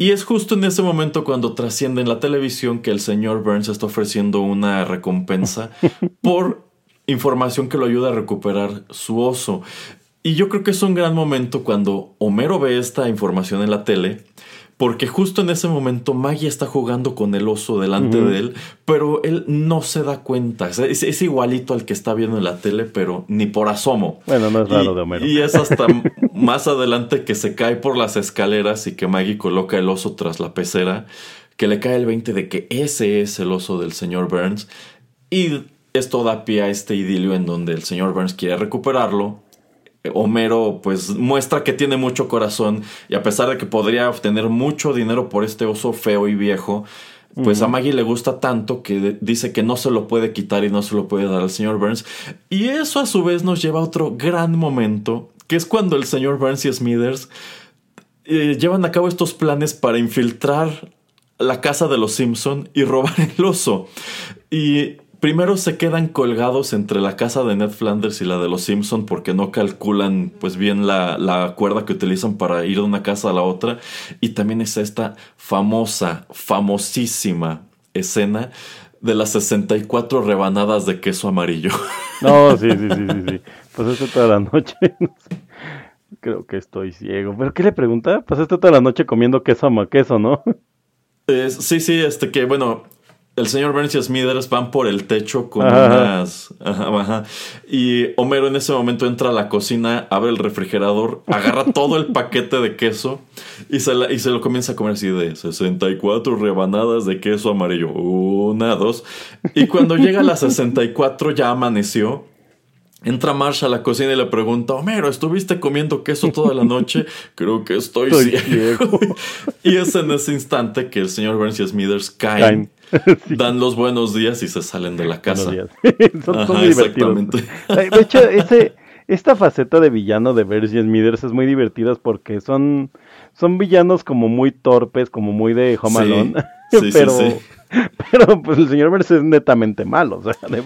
Y es justo en ese momento cuando trasciende en la televisión que el señor Burns está ofreciendo una recompensa por información que lo ayuda a recuperar su oso. Y yo creo que es un gran momento cuando Homero ve esta información en la tele, porque justo en ese momento Maggie está jugando con el oso delante de él, pero él no se da cuenta. Es, es igualito al que está viendo en la tele, pero ni por asomo. Bueno, no es raro Y- de Homero. Y es hasta más adelante que se cae por las escaleras y que Maggie coloca el oso tras la pecera, que le cae el 20 de que ese es el oso del señor Burns. Y esto da pie a este idilio en donde el señor Burns quiere recuperarlo. Homero pues muestra que tiene mucho corazón y a pesar de que podría obtener mucho dinero por este oso feo y viejo, pues a Maggie le gusta tanto que dice que no se lo puede quitar y no se lo puede dar al señor Burns. Y eso a su vez nos lleva a otro gran momento, que es cuando el señor Burns y Smithers eh, llevan a cabo estos planes para infiltrar la casa de los Simpson y robar el oso. Y primero se quedan colgados entre la casa de Ned Flanders y la de los Simpson porque no calculan pues bien la, la cuerda que utilizan para ir de una casa a la otra. Y también es esta famosa, famosísima escena de las 64 rebanadas de queso amarillo. No, sí, sí, sí, sí, sí. Pasaste toda la noche. no sé. Creo que estoy ciego. ¿Pero qué le pregunta? Pasaste toda la noche comiendo queso a queso, ¿no? Sí, sí, este que bueno, el señor Burns y Smithers van por el techo con Ajá. unas. Ajá, ajá. Y Homero en ese momento entra a la cocina, abre el refrigerador, agarra todo el paquete de queso y se, la- y se lo comienza a comer así de 64 rebanadas de queso amarillo. Una, dos. Y cuando llega a las 64 ya amaneció. Entra Marsh a la cocina y le pregunta, Homero, ¿estuviste comiendo queso toda la noche? Creo que estoy, Estoy ciego. y es en ese instante que el señor Burns y Smithers caen. Sí. dan los buenos días y se salen de la casa. Son, son Ajá, exactamente. De hecho, ese, esta faceta de villano de Burns y Smithers es muy divertida porque son, son villanos como muy torpes, como muy de Home. Alone. Sí, sí, pero, sí. pero pues el señor Burns es netamente malo. O sea, de,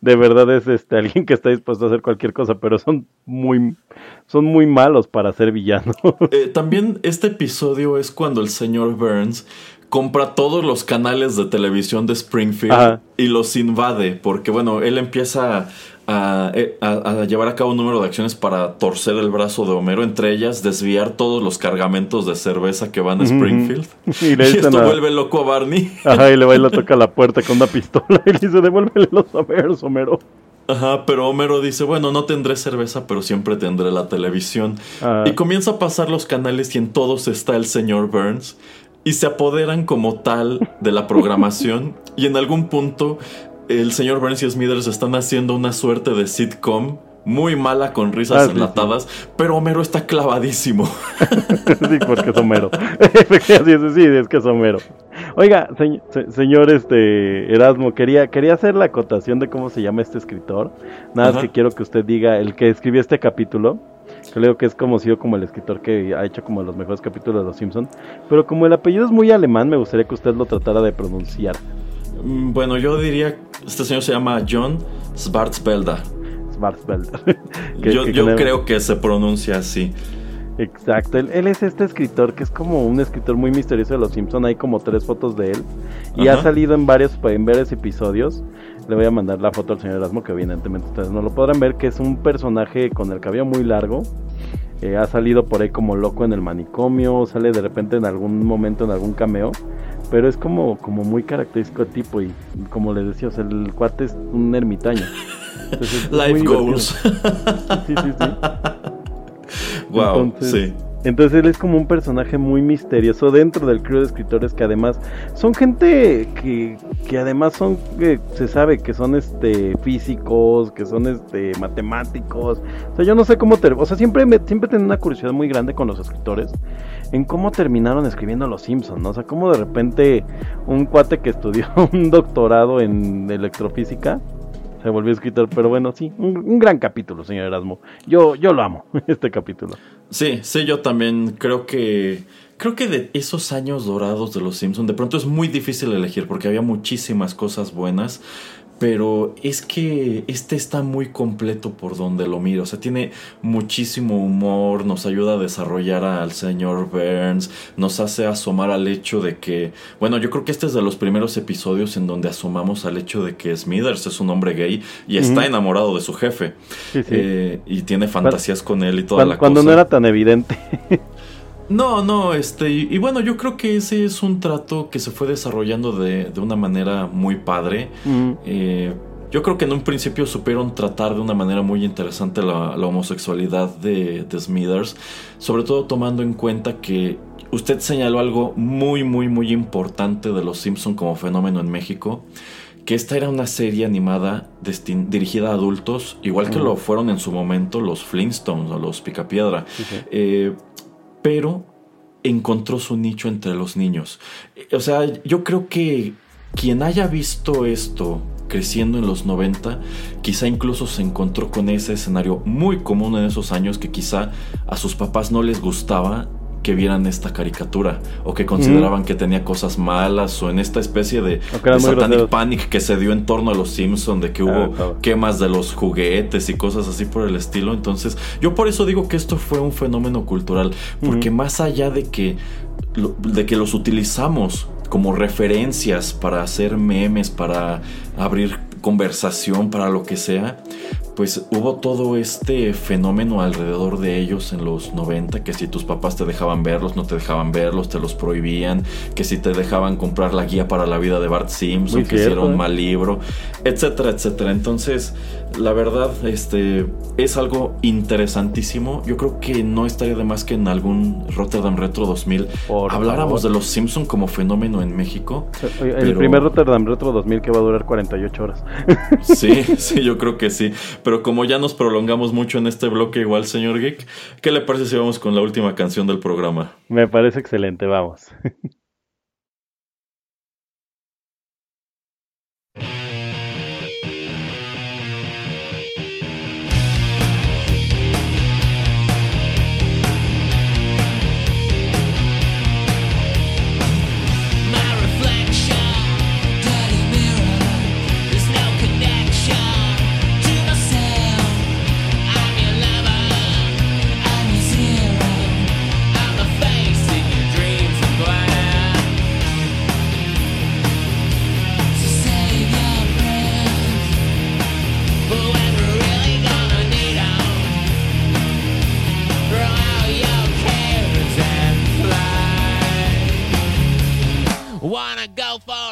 de verdad es este alguien que está dispuesto a hacer cualquier cosa, pero son muy, son muy malos para ser villanos. Eh, también este episodio es cuando el señor Burns compra todos los canales de televisión de Springfield Ajá. y los invade, porque bueno, él empieza a, eh, a- a llevar a cabo un número de acciones para torcer el brazo de Homero, entre ellas desviar todos los cargamentos de cerveza que van a Springfield. Y le y esto a- vuelve loco a Barney. Ajá, y le va y le toca la puerta con una pistola y le dice, devuélvele los Homeros, Homero. Ajá, pero Homero dice, bueno, no tendré cerveza, pero siempre tendré la televisión. Ah. Y comienza a pasar los canales y en todos está el señor Burns. Y se apoderan como tal de la programación. y en algún punto el señor Burns y Smithers están haciendo una suerte de sitcom muy mala con risas Ah, sí, enlatadas. Pero Homero está clavadísimo. sí, porque es Homero. sí, es que es Homero. Oiga, se- se- señor este Erasmo, quería, quería hacer la acotación de cómo se llama este escritor. Nada más que quiero que usted diga el que escribió este capítulo. Creo que es conocido como el escritor que ha hecho como los mejores capítulos de Los Simpson. Pero como el apellido es muy alemán, me gustaría que usted lo tratara de pronunciar. Mm, Bueno, yo diría, este señor se llama John Schwarzwälder. Schwarzwälder. Yo, yo creo que se pronuncia así. Exacto, él, él es este escritor que es como un escritor muy misterioso de Los Simpson. Hay como tres fotos de él y Ajá. ha salido en varios, en varios episodios. Le voy a mandar la foto al señor Erasmo, que evidentemente ustedes no lo podrán ver, que es un personaje con el cabello muy largo. Eh, ha salido por ahí como loco en el manicomio, sale de repente en algún momento en algún cameo. Pero es como, como muy característico tipo y como les decía, o sea, el cuate es un ermitaño. Entonces, es Life goals. Sí, sí, sí. wow, Entonces, sí. Entonces él es como un personaje muy misterioso dentro del crew de escritores que además son gente que, que además son, que se sabe que son este físicos, que son este matemáticos. O sea, yo no sé cómo, ter- o sea, siempre me, siempre tengo una curiosidad muy grande con los escritores en cómo terminaron escribiendo Los Simpsons, ¿no? O sea, cómo de repente un cuate que estudió un doctorado en electrofísica se volvió escritor, pero bueno, sí, un, gran capítulo, señor Erasmo. Yo, yo lo amo, este capítulo. Sí, sí, yo también creo que creo que de esos años dorados de los Simpsons de pronto es muy difícil elegir porque había muchísimas cosas buenas, pero es que este está muy completo por donde lo miro, o sea, tiene muchísimo humor, nos ayuda a desarrollar al señor Burns, nos hace asomar al hecho de que, bueno, yo creo que este es de los primeros episodios en donde asomamos al hecho de que Smithers es un hombre gay y está enamorado de su jefe. Sí, sí. Eh, y tiene fantasías con él y toda la cuando cosa. no era tan evidente. No, no, este, y, y bueno, yo creo que ese es un trato que se fue desarrollando de, de una manera muy padre. Mm, Eh, yo creo que en un principio supieron tratar de una manera muy interesante la, la homosexualidad de, de Smithers, sobre todo tomando en cuenta que usted señaló algo muy, muy, muy importante de Los Simpson como fenómeno en México, que esta era una serie animada dirigida a adultos, igual que lo fueron en su momento los Flintstones o los Picapiedra. Eh, pero encontró su nicho entre los niños. O sea, yo creo que quien haya visto esto creciendo en los 90, quizá incluso se encontró con ese escenario muy común en esos años que quizá a sus papás no les gustaba que vieran esta caricatura o que consideraban que tenía cosas malas o en esta especie de, de satanic groseros. panic que se dio en torno a los Simpson de que Ah, hubo claro. quemas de los juguetes y cosas así por el estilo. Entonces, yo por eso digo que esto fue un fenómeno cultural, porque más allá de que, de que los utilizamos como referencias para hacer memes, para abrir conversación, para lo que sea, pues hubo todo este fenómeno alrededor de ellos en los 90, que si tus papás te dejaban verlos, no te dejaban verlos, te los prohibían, que si te dejaban comprar la guía para la vida de Bart Simpson, Muy que si era cierto, un ¿eh? mal libro, etcétera, etcétera. Entonces, la verdad, este es algo interesantísimo. Yo creo que no estaría de más que en algún Rotterdam Retro 2000 Por habláramos favor. de los Simpson como fenómeno en México. El Pero- primer Rotterdam Retro 2000 que va a durar 48 horas. Sí, sí, yo creo que sí. Pero como ya nos prolongamos mucho en este bloque, igual, señor Geek, ¿qué le parece si vamos con la última canción del programa? Me parece excelente, vamos. Wanna go for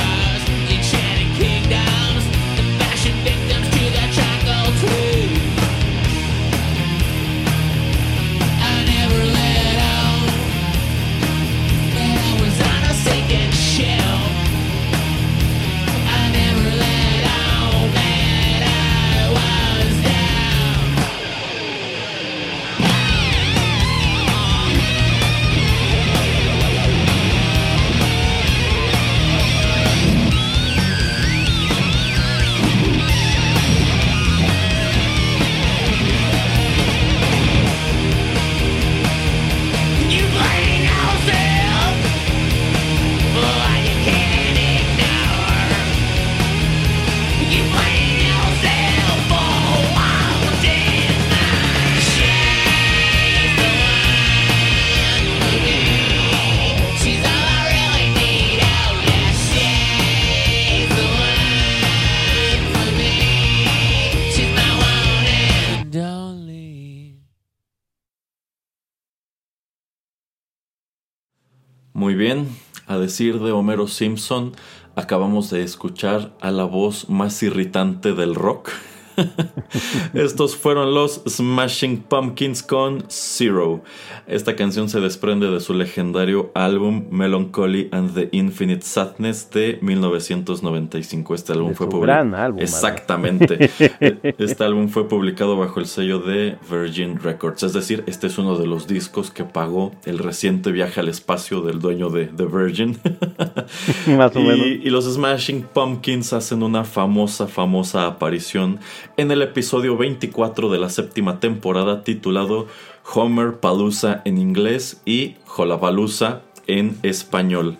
Muy bien, a decir de Homero Simpson, acabamos de escuchar a la voz más irritante del rock. Estos fueron los Smashing Pumpkins con Zero. Esta canción se desprende de su legendario álbum Melancholy and the Infinite Sadness de 1995. Este álbum De fue su publi- gran álbum, Exactamente. Este álbum fue publicado bajo el sello de Virgin Records. Es decir, este es uno de los discos que pagó el reciente viaje al espacio del dueño de, de Virgin. Más o menos. Y, y los Smashing Pumpkins hacen una famosa, famosa aparición en el episodio 24 de la séptima temporada titulado Homer Palooza en inglés y Jollapalooza en español.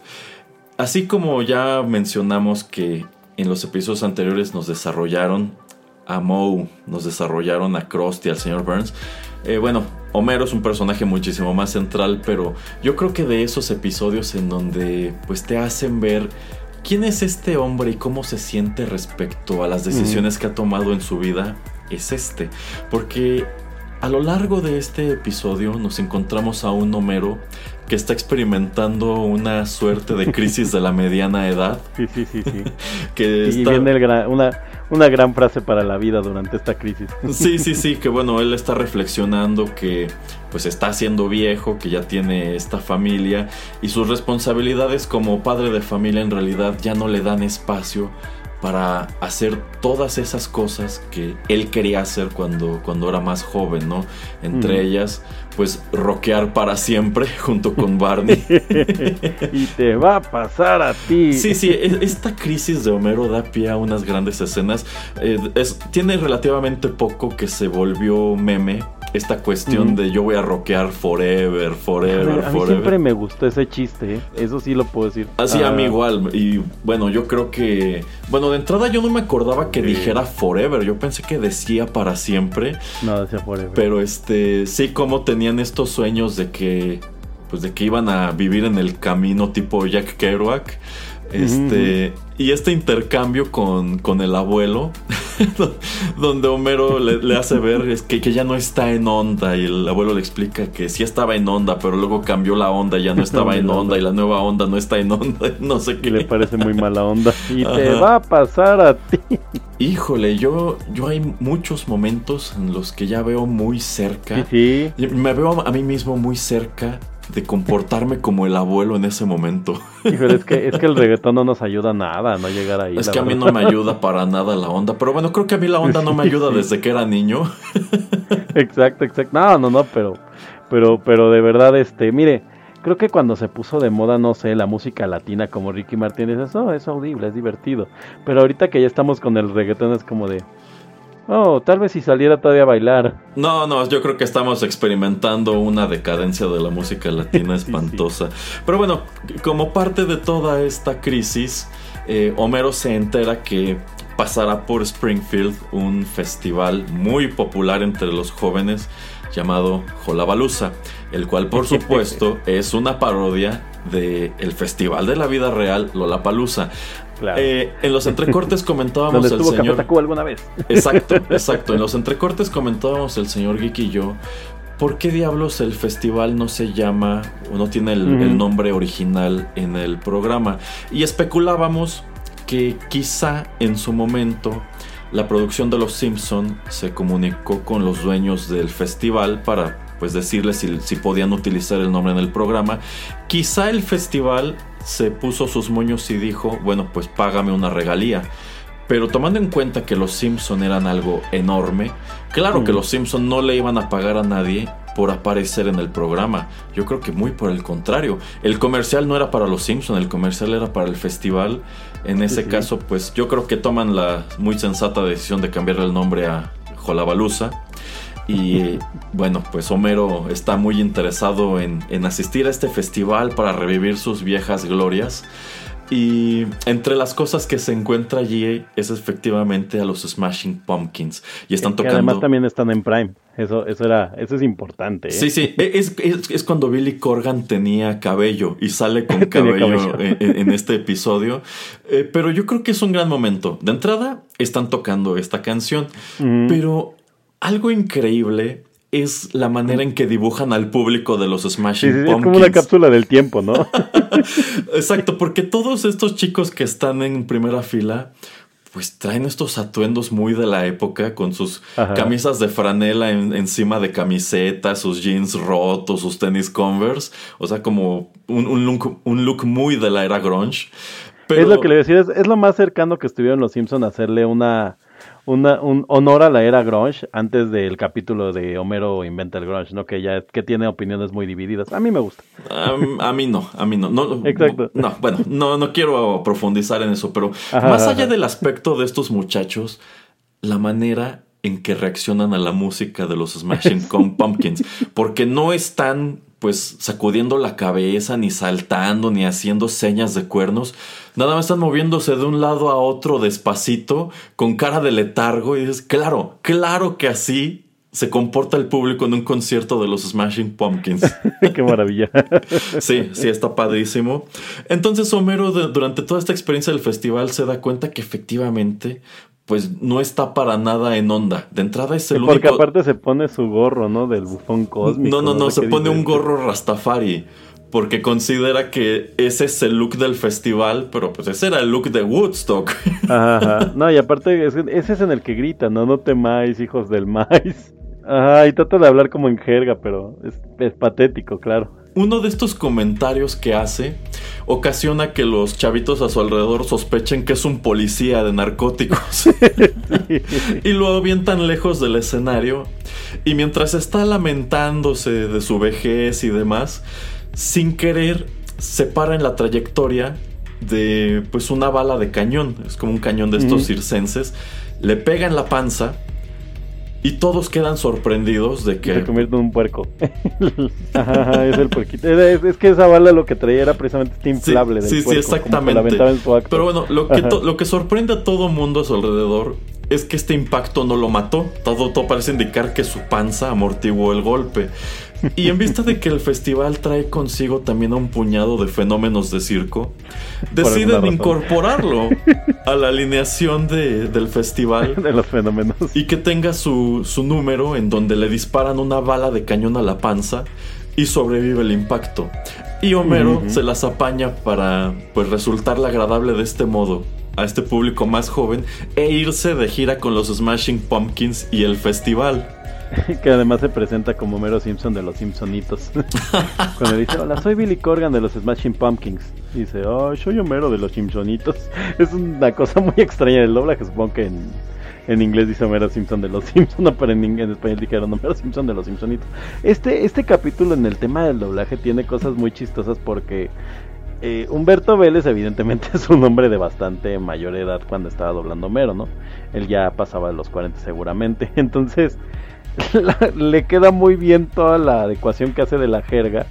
Así como ya mencionamos que en los episodios anteriores nos desarrollaron a Moe, nos desarrollaron a Krusty, al señor Burns. eh, bueno, Homero es un personaje muchísimo más central, pero yo creo que de esos episodios en donde pues te hacen ver quién es este hombre y cómo se siente respecto a las decisiones que ha tomado en su vida, es este. Porque a lo largo de este episodio nos encontramos a un Homero que está experimentando una suerte de crisis de la mediana edad. Sí, sí, sí, sí. Que Y está... viene el gran- una, una gran frase para la vida durante esta crisis. Sí, sí, sí, que bueno, él está reflexionando que pues está haciendo viejo, que ya tiene esta familia y sus responsabilidades como padre de familia en realidad ya no le dan espacio para hacer todas esas cosas que él quería hacer cuando, cuando era más joven, ¿no? Entre ellas, pues rockear para siempre junto con Barney. y te va a pasar a ti. Sí, sí, esta crisis de Homero da pie a unas grandes escenas. Eh, es- tiene relativamente poco que se volvió meme. Esta cuestión de yo voy a rockear forever, A forever, mí, a mí forever. siempre me gustó ese chiste, ¿eh? eso sí lo puedo decir. Así Ah, a mí igual. Y bueno, yo creo que. Bueno, de entrada yo no me acordaba que dijera forever. Yo pensé que decía para siempre. No, decía forever. Pero este. Sí, como tenían estos sueños de que. Pues de que iban a vivir en el camino tipo Jack Kerouac. Este. Y este intercambio con, con el abuelo. donde Homero le, le hace ver es que, que ya no está en onda. Y el abuelo le explica que sí estaba en onda, pero luego cambió la onda, y ya no estaba en onda. Y la nueva onda no está en onda. No sé Y qué. le parece muy mala onda. Y te va a pasar a ti. Híjole, yo, yo hay muchos momentos en los que ya veo muy cerca. Sí, sí. Me veo a mí mismo muy cerca de comportarme como el abuelo en ese momento. Híjole, es que, es que el reggaetón no nos ayuda nada, no llegar ahí. es que a mí no me ayuda para nada la onda. Pero bueno, creo que a mí la onda no me ayuda desde que era niño. Exacto, exacto. No, no, no, pero, pero, pero de verdad, este, mire, creo que cuando se puso de moda, no sé, la música latina como Ricky Martin, dices, oh, es audible, es divertido. Pero ahorita que ya estamos con el reggaetón es como de, oh, tal vez si saliera todavía a bailar. No, no, yo creo que estamos experimentando una decadencia de la música latina Sí, sí. espantosa. Pero bueno, como parte de toda esta crisis, eh, Homero se entera que pasará por Springfield un festival muy popular entre los jóvenes llamado Jollapalooza, el cual por supuesto es una parodia del el festival de la vida real Lollapalooza. Claro. Eh, en los entrecortes comentábamos el estuvo señor alguna vez. Exacto, exacto. En los entrecortes comentábamos el señor Geek y yo. ¿Por qué diablos el festival no se llama o no tiene el, nombre original en el programa? Y especulábamos que quizá en su momento la producción de Los Simpson se comunicó con los dueños del festival para pues decirles si, si podían utilizar el nombre en el programa. Quizá el festival se puso sus moños y dijo, bueno, pues págame una regalía. Pero tomando en cuenta que los Simpson eran algo enorme, claro que Mm. los Simpson no le iban a pagar a nadie por aparecer en el programa. Yo creo que muy por el contrario. El comercial no era para los Simpson, el comercial era para el festival. En ese caso, pues yo creo que toman la muy sensata decisión de cambiarle el nombre a Jollapalooza. Y eh, bueno, pues Homero está muy interesado en, en asistir a este festival para revivir sus viejas glorias. Y entre las cosas que se encuentra allí es efectivamente a los Smashing Pumpkins. Y están que tocando. además también están en Prime. Eso, eso era, eso es importante. ¿eh? Sí, sí, es, es- es cuando Billy Corgan tenía cabello y sale con cabello, cabello. En, este episodio. Eh, pero yo creo que es un gran momento. De entrada, están tocando esta canción. Pero algo increíble es la manera en que dibujan al público de los Smashing sí, es Pumpkins. como una cápsula del tiempo, ¿no? Exacto, porque todos estos chicos que están en primera fila, pues traen estos atuendos muy de la época, con sus Ajá. camisas de franela en- encima de camisetas, sus jeans rotos, sus tenis Converse, o sea, como un, un look, un look muy de la era grunge. Pero, Es lo que le decía, es, es lo más cercano que estuvieron los Simpson a hacerle una, una un honor a la era grunge antes del capítulo de Homero inventa el grunge, ¿no? Que ya que tiene opiniones muy divididas. A mí me gusta. A, a mí no, a mí no. no Exacto. No, bueno, no, no quiero profundizar en eso, pero Ajá, más ajá. allá del aspecto de estos muchachos, la manera en que reaccionan a la música de los Smashing Pumpkins, porque no están pues sacudiendo la cabeza, ni saltando, ni haciendo señas de cuernos. Nada más están moviéndose de un lado a otro despacito, con cara de letargo, y dices, claro, claro que así se comporta el público en un concierto de los Smashing Pumpkins. Qué maravilla. Sí, sí, está padrísimo. Entonces Homero de- durante toda esta experiencia del festival se da cuenta que efectivamente pues no está para nada en onda. De entrada es el Porque único... aparte se pone su gorro, ¿no? Del bufón cósmico. No, no, no, se pone dice. un gorro rastafari porque considera que ese es el look del festival, pero pues ese era el look de Woodstock. Ajá, ajá. No, y aparte es- ese es en el que grita, ¿no? No temáis, hijos del maíz. Ajá, y trata de hablar como en jerga, pero es, es patético, claro. Uno de estos comentarios que hace ocasiona que los chavitos a su alrededor sospechen que es un policía de narcóticos. y lo avientan lejos del escenario. Y mientras está lamentándose de su vejez y demás, sin querer se para en la trayectoria de pues una bala de cañón. Es como un cañón de estos circenses. Le pega en la panza. Y todos quedan sorprendidos de Que se convierte en un puerco. Ajá, ajá, es el puerquito. Es, es que esa bala lo que traía era precisamente este inflable del sí, sí, puerco, que exactamente. Pero bueno, lo que, lo que sorprende a todo mundo a su alrededor es que este impacto no lo mató. Todo, todo parece indicar que su panza amortiguó el golpe. Y en vista de que el festival trae consigo también a un puñado de fenómenos de circo, deciden incorporarlo a la alineación de- del festival de los fenómenos. y que tenga su, su número en donde le disparan una bala de cañón a la panza y sobrevive el impacto. Y Homero se las apaña para pues resultarle agradable de este modo a este público más joven e irse de gira con los Smashing Pumpkins y el festival. Que además se presenta como Homero Simpson de los Simpsonitos. Cuando dice, hola, soy Billy Corgan de los Smashing Pumpkins. Dice, oh, soy Homero de los Simpsonitos. Es una cosa muy extraña del doblaje, supongo que en, en inglés dice Homero Simpson de los Simpson, no, pero en, español dijeron Homero Simpson de los Simpsonitos. Este, este capítulo en el tema del doblaje tiene cosas muy chistosas porque eh, Humberto Vélez evidentemente es un hombre de bastante mayor edad cuando estaba doblando Homero, ¿no? Él ya pasaba de los 40 seguramente. Entonces le queda muy bien toda la adecuación que hace de la jerga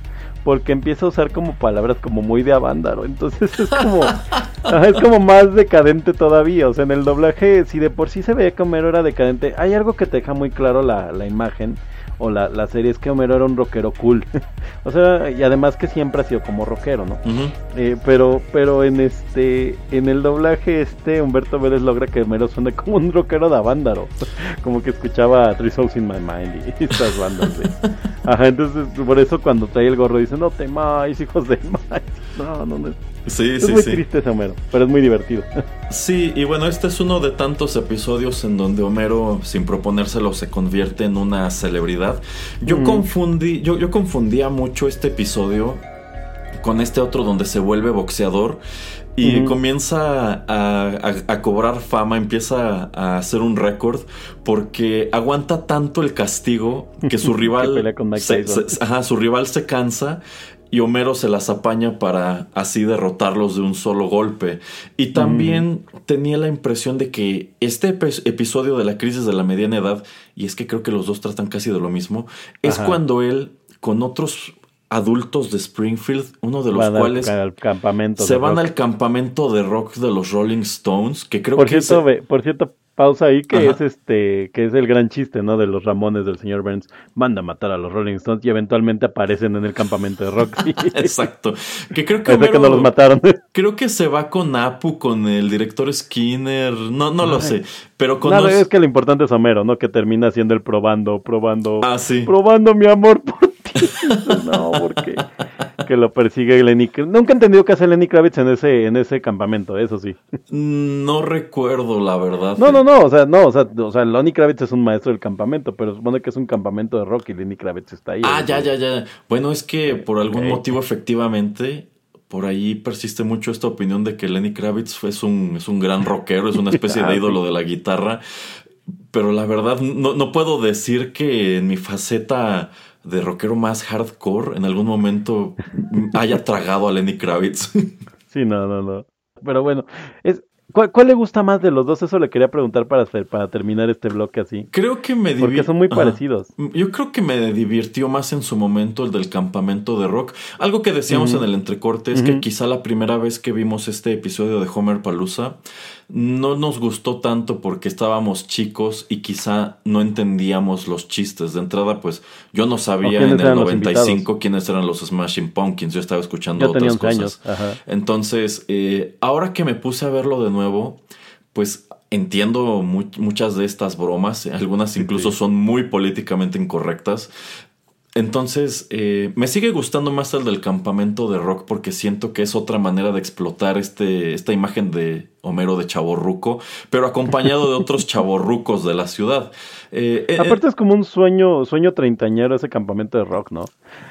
porque empieza a usar como palabras como muy de avándaro. Entonces es como es como más decadente todavía. O sea, en el doblaje, si de por sí se veía Homero era decadente, hay algo que te deja muy claro la, la imagen o la, la serie es que Homero era un rockero cool. o sea, y además que siempre ha sido como rockero, ¿no? Eh, pero pero en este en el doblaje este Humberto Vélez logra que Homero suene como un rockero de Avándaro como que escuchaba Three Souls in My Mind y estas bandas de- ajá entonces por eso cuando trae el gorro dice no temáis hijos de maíz no no, no es, Sí, es sí, muy sí. triste ese Homero pero es muy divertido Sí, y bueno, este es uno de tantos episodios en donde Homero, sin proponérselo, se convierte en una celebridad. Yo Mm. confundí, yo, yo confundía mucho este episodio con este otro donde se vuelve boxeador y comienza a, a- a cobrar fama, empieza a hacer un récord porque aguanta tanto el castigo que su rival, se, se- ajá, su rival se cansa y Homero se las apaña para así derrotarlos de un solo golpe. Y también tenía la impresión de que este epi- episodio de la crisis de la mediana edad, y es que creo que los dos tratan casi de lo mismo, es Ajá. cuando él con otros adultos de Springfield, uno de los Van cuales al, campamento se van rock. al campamento de rock de los Rolling Stones, que creo por que cierto ese- por cierto pausa ahí que Ajá. es este, que es el gran chiste, ¿no? De los Ramones del señor Burns. Manda a matar a los Rolling Stones y eventualmente aparecen en el campamento de Roxy. Exacto. Que creo que, no los mataron. Creo que se va con Apu, con el director Skinner. No, no lo sé. Pero Nada, conoce. es que lo importante es Homero, ¿no? Que termina haciendo el probando, probando, Ah, sí. probando mi amor por. no, porque que lo persigue Lenny Kravitz. Nunca he entendido qué hace Lenny Kravitz en ese, en ese campamento, eso sí. No recuerdo, la verdad. No, no, no, o sea, no, o sea, o sea, Lenny Kravitz es un maestro del campamento, pero supone que es un campamento de rock y Lenny Kravitz está ahí. Ah, ¿no? ya, ya, ya. Bueno, es que por algún motivo, efectivamente, por ahí persiste mucho esta opinión de que Lenny Kravitz es un, es un gran rockero, es una especie Ah, de sí. ídolo de la guitarra. Pero la verdad, no, no puedo decir que en mi faceta de rockero más hardcore en algún momento haya tragado a Lenny Kravitz. Sí, no, no, no. Pero bueno, es, ¿cuál, cuál le gusta más de los dos? Eso le quería preguntar para, hacer- para terminar este bloque así. Creo que me Porque divi- son muy Ajá. parecidos. Yo creo que me divirtió más en su momento el del campamento de rock. Algo que decíamos en el entrecorte es que quizá la primera vez que vimos este episodio de Homer Palooza no nos gustó tanto porque estábamos chicos y quizá no entendíamos los chistes. De entrada, pues yo no sabía en el eran los 95 invitados. quiénes eran los Smashing Pumpkins. Yo estaba escuchando Yo otras 11 cosas. Entonces, eh, ahora que me puse a verlo de nuevo, pues entiendo mu- muchas de estas bromas, algunas incluso sí. son muy políticamente incorrectas. Entonces, eh, me sigue gustando más el del campamento de rock porque siento que es otra manera de explotar este, esta imagen de Homero de chaborruco, pero acompañado de otros chaborrucos de la ciudad. Eh, eh, Aparte es como un sueño, sueño treintañero ese campamento de rock, ¿no?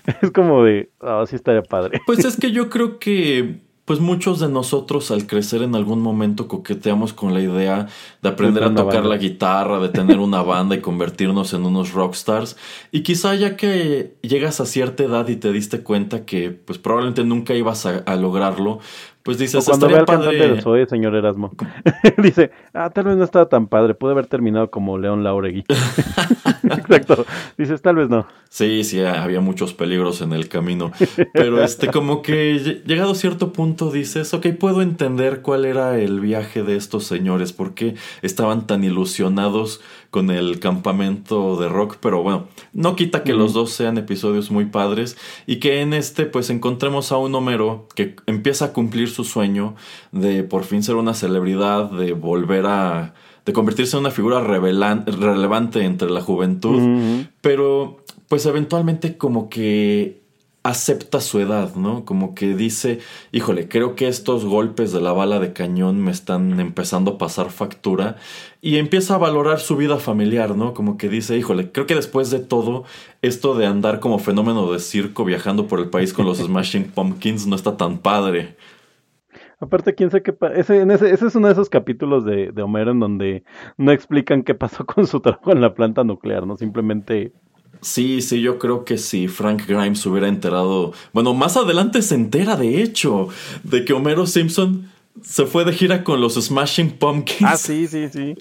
Es como de, ah, sí estaría padre. Pues es que yo creo que pues muchos de nosotros al crecer en algún momento coqueteamos con la idea de aprender De a tocar banda. la guitarra, de tener una banda y convertirnos en unos rockstars. Y quizá ya que llegas a cierta edad y te diste cuenta que pues probablemente nunca ibas a, a lograrlo, pues O dices, cuando ve estaría padre. del Zoe, señor Erasmo. Dice, ah, tal vez no estaba tan padre, pude haber terminado como León Lauregui. Exacto. Dices, tal vez no. Sí, sí, había muchos peligros en el camino. Pero este, como que lle- llegado a cierto punto dices, ok, puedo entender cuál era el viaje de estos señores, por qué estaban tan ilusionados con el campamento de rock. Pero bueno, no quita que los dos sean episodios muy padres y que en este, pues encontremos a un Homero que empieza a cumplir su sueño de por fin ser una celebridad, de volver a. de convertirse en una figura relevante entre la juventud pero pues eventualmente como que acepta su edad, ¿no? Como que dice, híjole, creo que estos golpes de la bala de cañón me están empezando a pasar factura y empieza a valorar su vida familiar, ¿no? Como que dice, híjole, creo que después de todo, esto de andar como fenómeno de circo viajando por el país con los Smashing Pumpkins no está tan padre. Aparte, quién sabe qué ese, ese, ese es uno de esos capítulos de, de Homero en donde no explican qué pasó con su trabajo en la planta nuclear, ¿no? Simplemente Sí, sí, yo creo que si Frank Grimes hubiera enterado, bueno, más adelante se entera de hecho de que Homero Simpson se fue de gira con los Smashing Pumpkins. Ah, sí, sí, sí.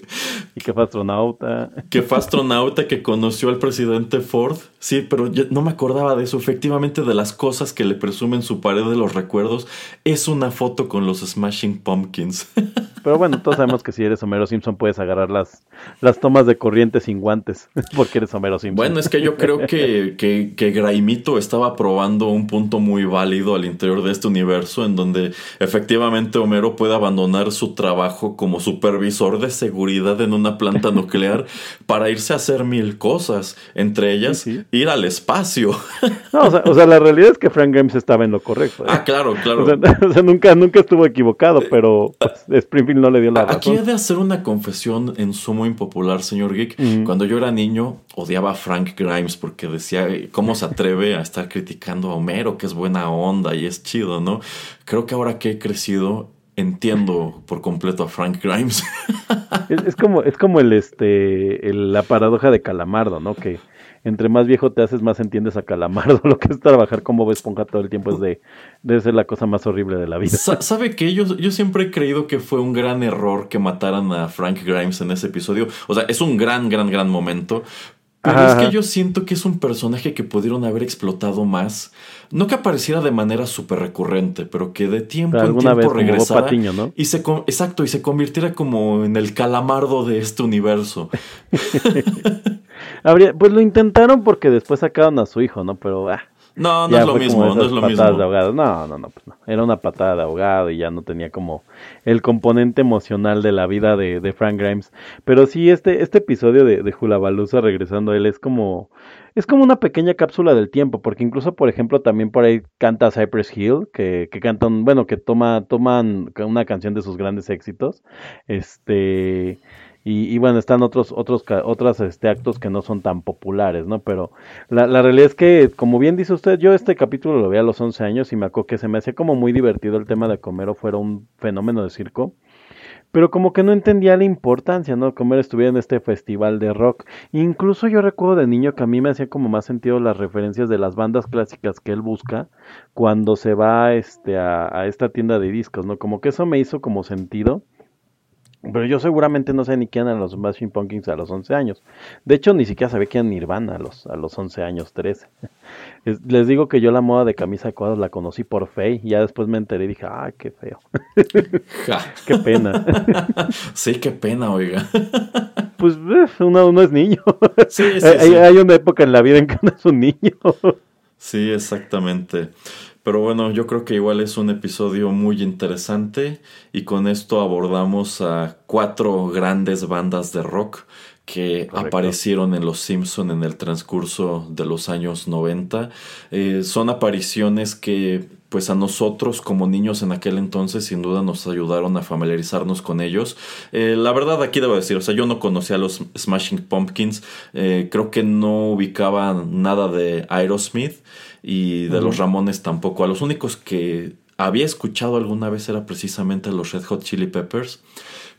Y que fue astronauta. Que fue astronauta que conoció al presidente Ford. Sí, pero yo no me acordaba de eso. Efectivamente, de las cosas que le presumen su pared de los recuerdos, es una foto con los Smashing Pumpkins. Pero bueno, todos sabemos que si eres Homero Simpson puedes agarrar las, las tomas de corriente sin guantes, porque eres Homero Simpson. Bueno, es que yo creo que, que, que Graimito estaba probando un punto muy válido al interior de este universo, en donde efectivamente Homero puede abandonar su trabajo como supervisor de seguridad en una planta nuclear para irse a hacer mil cosas, entre ellas Sí, sí. ir al espacio. No, o sea, o sea, la realidad es que Frank Grimes estaba en lo correcto. ¿eh? ah, claro, claro. O sea, o sea, nunca, nunca estuvo equivocado, pero pues, No le dio la Aquí he razón. de hacer una confesión en sumo impopular, señor Geek. Cuando yo era niño, odiaba a Frank Grimes porque decía, "Eh, ¿cómo se atreve a estar criticando a Homero, que es buena onda y es chido, ¿no? Creo que ahora que he crecido, entiendo por completo a Frank Grimes. Es, es como, es como el este el- la paradoja de Calamardo, ¿no? Que entre más viejo te haces, más entiendes a Calamardo. Lo que es trabajar como Bob Esponja todo el tiempo es de debe ser la cosa más horrible de la vida. Sa- ¿Sabe qué? Yo, yo siempre he creído que fue un gran error que mataran a Frank Grimes en ese episodio. O sea, es un gran, gran, gran momento. Pero Ajá, es que yo siento que es un personaje que pudieron haber explotado más. No que apareciera de manera súper recurrente, pero que de tiempo en tiempo regresara. Patiño, ¿no? Y se exacto, y se convirtiera como en el calamardo de este universo. Habría, pues lo intentaron porque después sacaron a su hijo, ¿no? Pero ah, No, no ya es lo fue como mismo, no esas es lo patadas de mismo. ahogado. No, no, no, pues no. Era una patada de ahogado y ya no tenía como el componente emocional de la vida de, de Frank Grimes. Pero sí, este, este episodio de, de regresando a él es como, es como una pequeña cápsula del tiempo, porque incluso, por ejemplo, también por ahí canta Cypress Hill, que, que cantan, bueno, que toma, toman una canción de sus grandes éxitos. Este, y, y bueno, están otros, otros, otros este, actos que no son tan populares, ¿no? Pero la, la realidad es que, como bien dice usted, yo este capítulo lo vi a los 11 años y me acuerdo que se me hacía como muy divertido el tema de Comero fuera un fenómeno de circo. Pero como que no entendía la importancia, ¿no? Comer estuviera en este festival de rock. Incluso yo recuerdo de niño que a mí me hacía como más sentido las referencias de las bandas clásicas que él busca cuando se va este, a, a esta tienda de discos, ¿no? Como que eso me hizo como sentido. Pero yo seguramente no sé ni quién eran los Smashing Pumpkins a los 11 años. De hecho, ni siquiera sabía quién era Nirvana a los, a los 11 años, 13. Es- les digo que yo la moda de camisa de cuadros la conocí por Faye. Y ya después me enteré y dije, ay, qué feo. Ja. qué pena. Sí, qué pena, oiga. pues eh, uno, uno es niño. Sí, sí, hay, sí. hay una época en la vida en que uno es un niño. Sí, exactamente. Pero bueno, yo creo que igual es un episodio muy interesante y con esto abordamos a cuatro grandes bandas de rock que Correcto. aparecieron en Los Simpson en el transcurso de los años 90. Eh, son apariciones que pues a nosotros como niños en aquel entonces sin duda nos ayudaron a familiarizarnos con ellos. Eh, la verdad aquí debo decir, o sea, yo no conocía a los Smashing Pumpkins, eh, creo que no ubicaba nada de Aerosmith y de los Ramones tampoco. A los únicos que había escuchado alguna vez era precisamente los Red Hot Chili Peppers.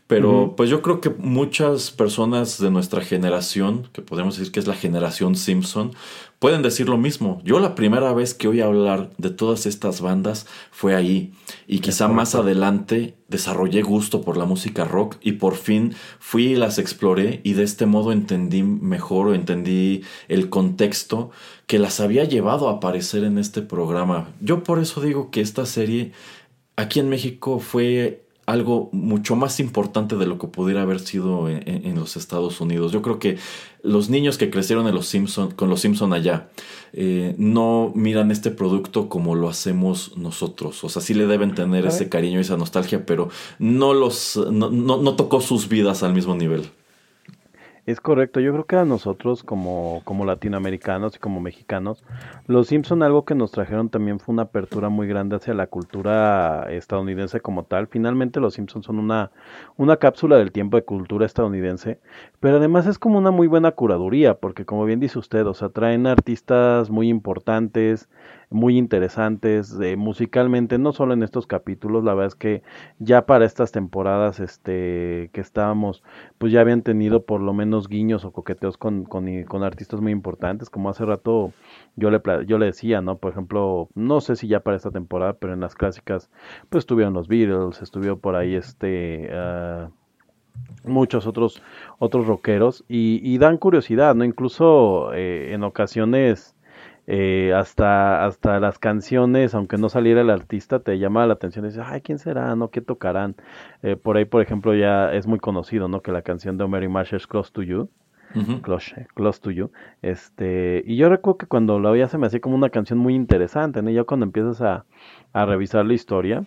Pero pues yo creo que muchas personas de nuestra generación, que podemos decir que es la generación Simpson, pueden decir lo mismo. Yo la primera vez que oí hablar de todas estas bandas fue ahí. Y quizá más adelante desarrollé gusto por la música rock y por fin fui y las exploré y de este modo entendí mejor o entendí el contexto que las había llevado a aparecer en este programa. Yo por eso digo que esta serie aquí en México fue algo mucho más importante de lo que pudiera haber sido en, en- en los Estados Unidos. Yo creo que los niños que crecieron en los Simpson, con los Simpson allá eh, no miran este producto como lo hacemos nosotros. O sea, sí le deben tener ese cariño y esa nostalgia, pero no los no, no- no tocó sus vidas al mismo nivel. Es correcto, yo creo que a nosotros como, como latinoamericanos y como mexicanos, los Simpson algo que nos trajeron también fue una apertura muy grande hacia la cultura estadounidense como tal. Finalmente los Simpson son una, una cápsula del tiempo de cultura estadounidense, pero además es como una muy buena curaduría, porque como bien dice usted, o sea, traen artistas muy importantes, muy interesantes, musicalmente, no solo en estos capítulos, la verdad es que ya para estas temporadas este, que estábamos, pues ya habían tenido por lo menos guiños o coqueteos con, con, con artistas muy importantes, como hace rato yo le, yo le decía, ¿no? Por ejemplo, no sé si ya para esta temporada, pero en las clásicas, pues estuvieron los Beatles, estuvo por ahí este... ah, muchos otros otros rockeros y, y dan curiosidad, ¿no? Incluso eh, en ocasiones eh, hasta, hasta las canciones, aunque no saliera el artista, te llama la atención y dices, ay, ¿quién será? ¿No? ¿Qué tocarán? Eh, por ahí, por ejemplo, ya es muy conocido, ¿no? Que la canción de Homer y Marsh es Close to You. Close, eh, Close to You. Este, y yo recuerdo que cuando la oía se me hacía como una canción muy interesante, ¿no? Y ya cuando empiezas a, a revisar la historia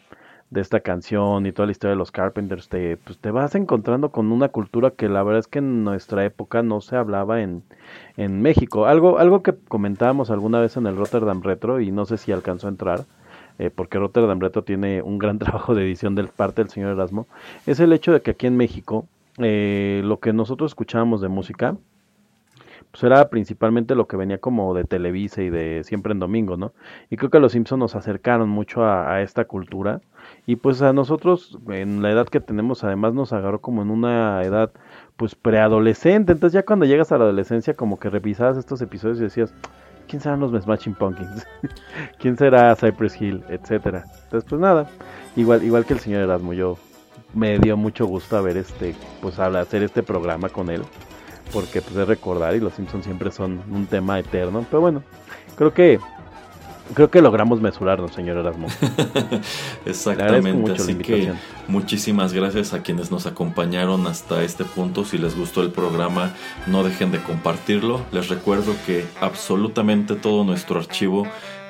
de esta canción y toda la historia de los Carpenters, te, pues te vas encontrando con una cultura que la verdad es que en nuestra época no se hablaba en, en México. Algo, algo que comentábamos alguna vez en el Rotterdam Retro y no sé si alcanzó a entrar, eh, porque Rotterdam Retro tiene un gran trabajo de edición del parte del señor Erasmo, es el hecho de que aquí en México eh, lo que nosotros escuchábamos de música, pues era principalmente lo que venía como de Televisa y de siempre en domingo, ¿no? Y creo que los Simpsons nos acercaron mucho a, esta cultura y pues a nosotros en la edad que tenemos además nos agarró como en una edad pues preadolescente, entonces ya cuando llegas a la adolescencia como que revisabas estos episodios y decías, ¿quién serán los Smashing Pumpkins? ¿Quién será Cypress Hill? Etcétera. Entonces pues nada, igual igual que el señor Erasmo, yo me dio mucho gusto ver este pues hacer este programa con él porque pues es recordar y los Simpsons siempre son un tema eterno. Pero bueno, creo que creo que logramos mesurarnos, señor Erasmo. Exactamente, así que muchísimas gracias a quienes nos acompañaron hasta este punto. Si les gustó el programa, no dejen de compartirlo. Les recuerdo que absolutamente todo nuestro archivo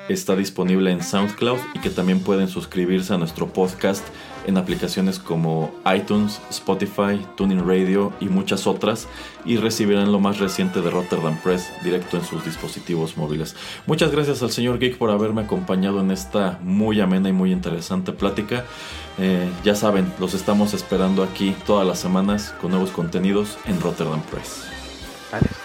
está disponible en SoundCloud y que también pueden suscribirse a nuestro podcast en aplicaciones como iTunes, Spotify, Tuning Radio y muchas otras y recibirán lo más reciente de Rotterdam Press directo en sus dispositivos móviles. Muchas gracias al señor Geek por haberme acompañado en esta muy amena y muy interesante plática. Eh, ya saben, los estamos esperando aquí todas las semanas con nuevos contenidos en Rotterdam Press. Adiós.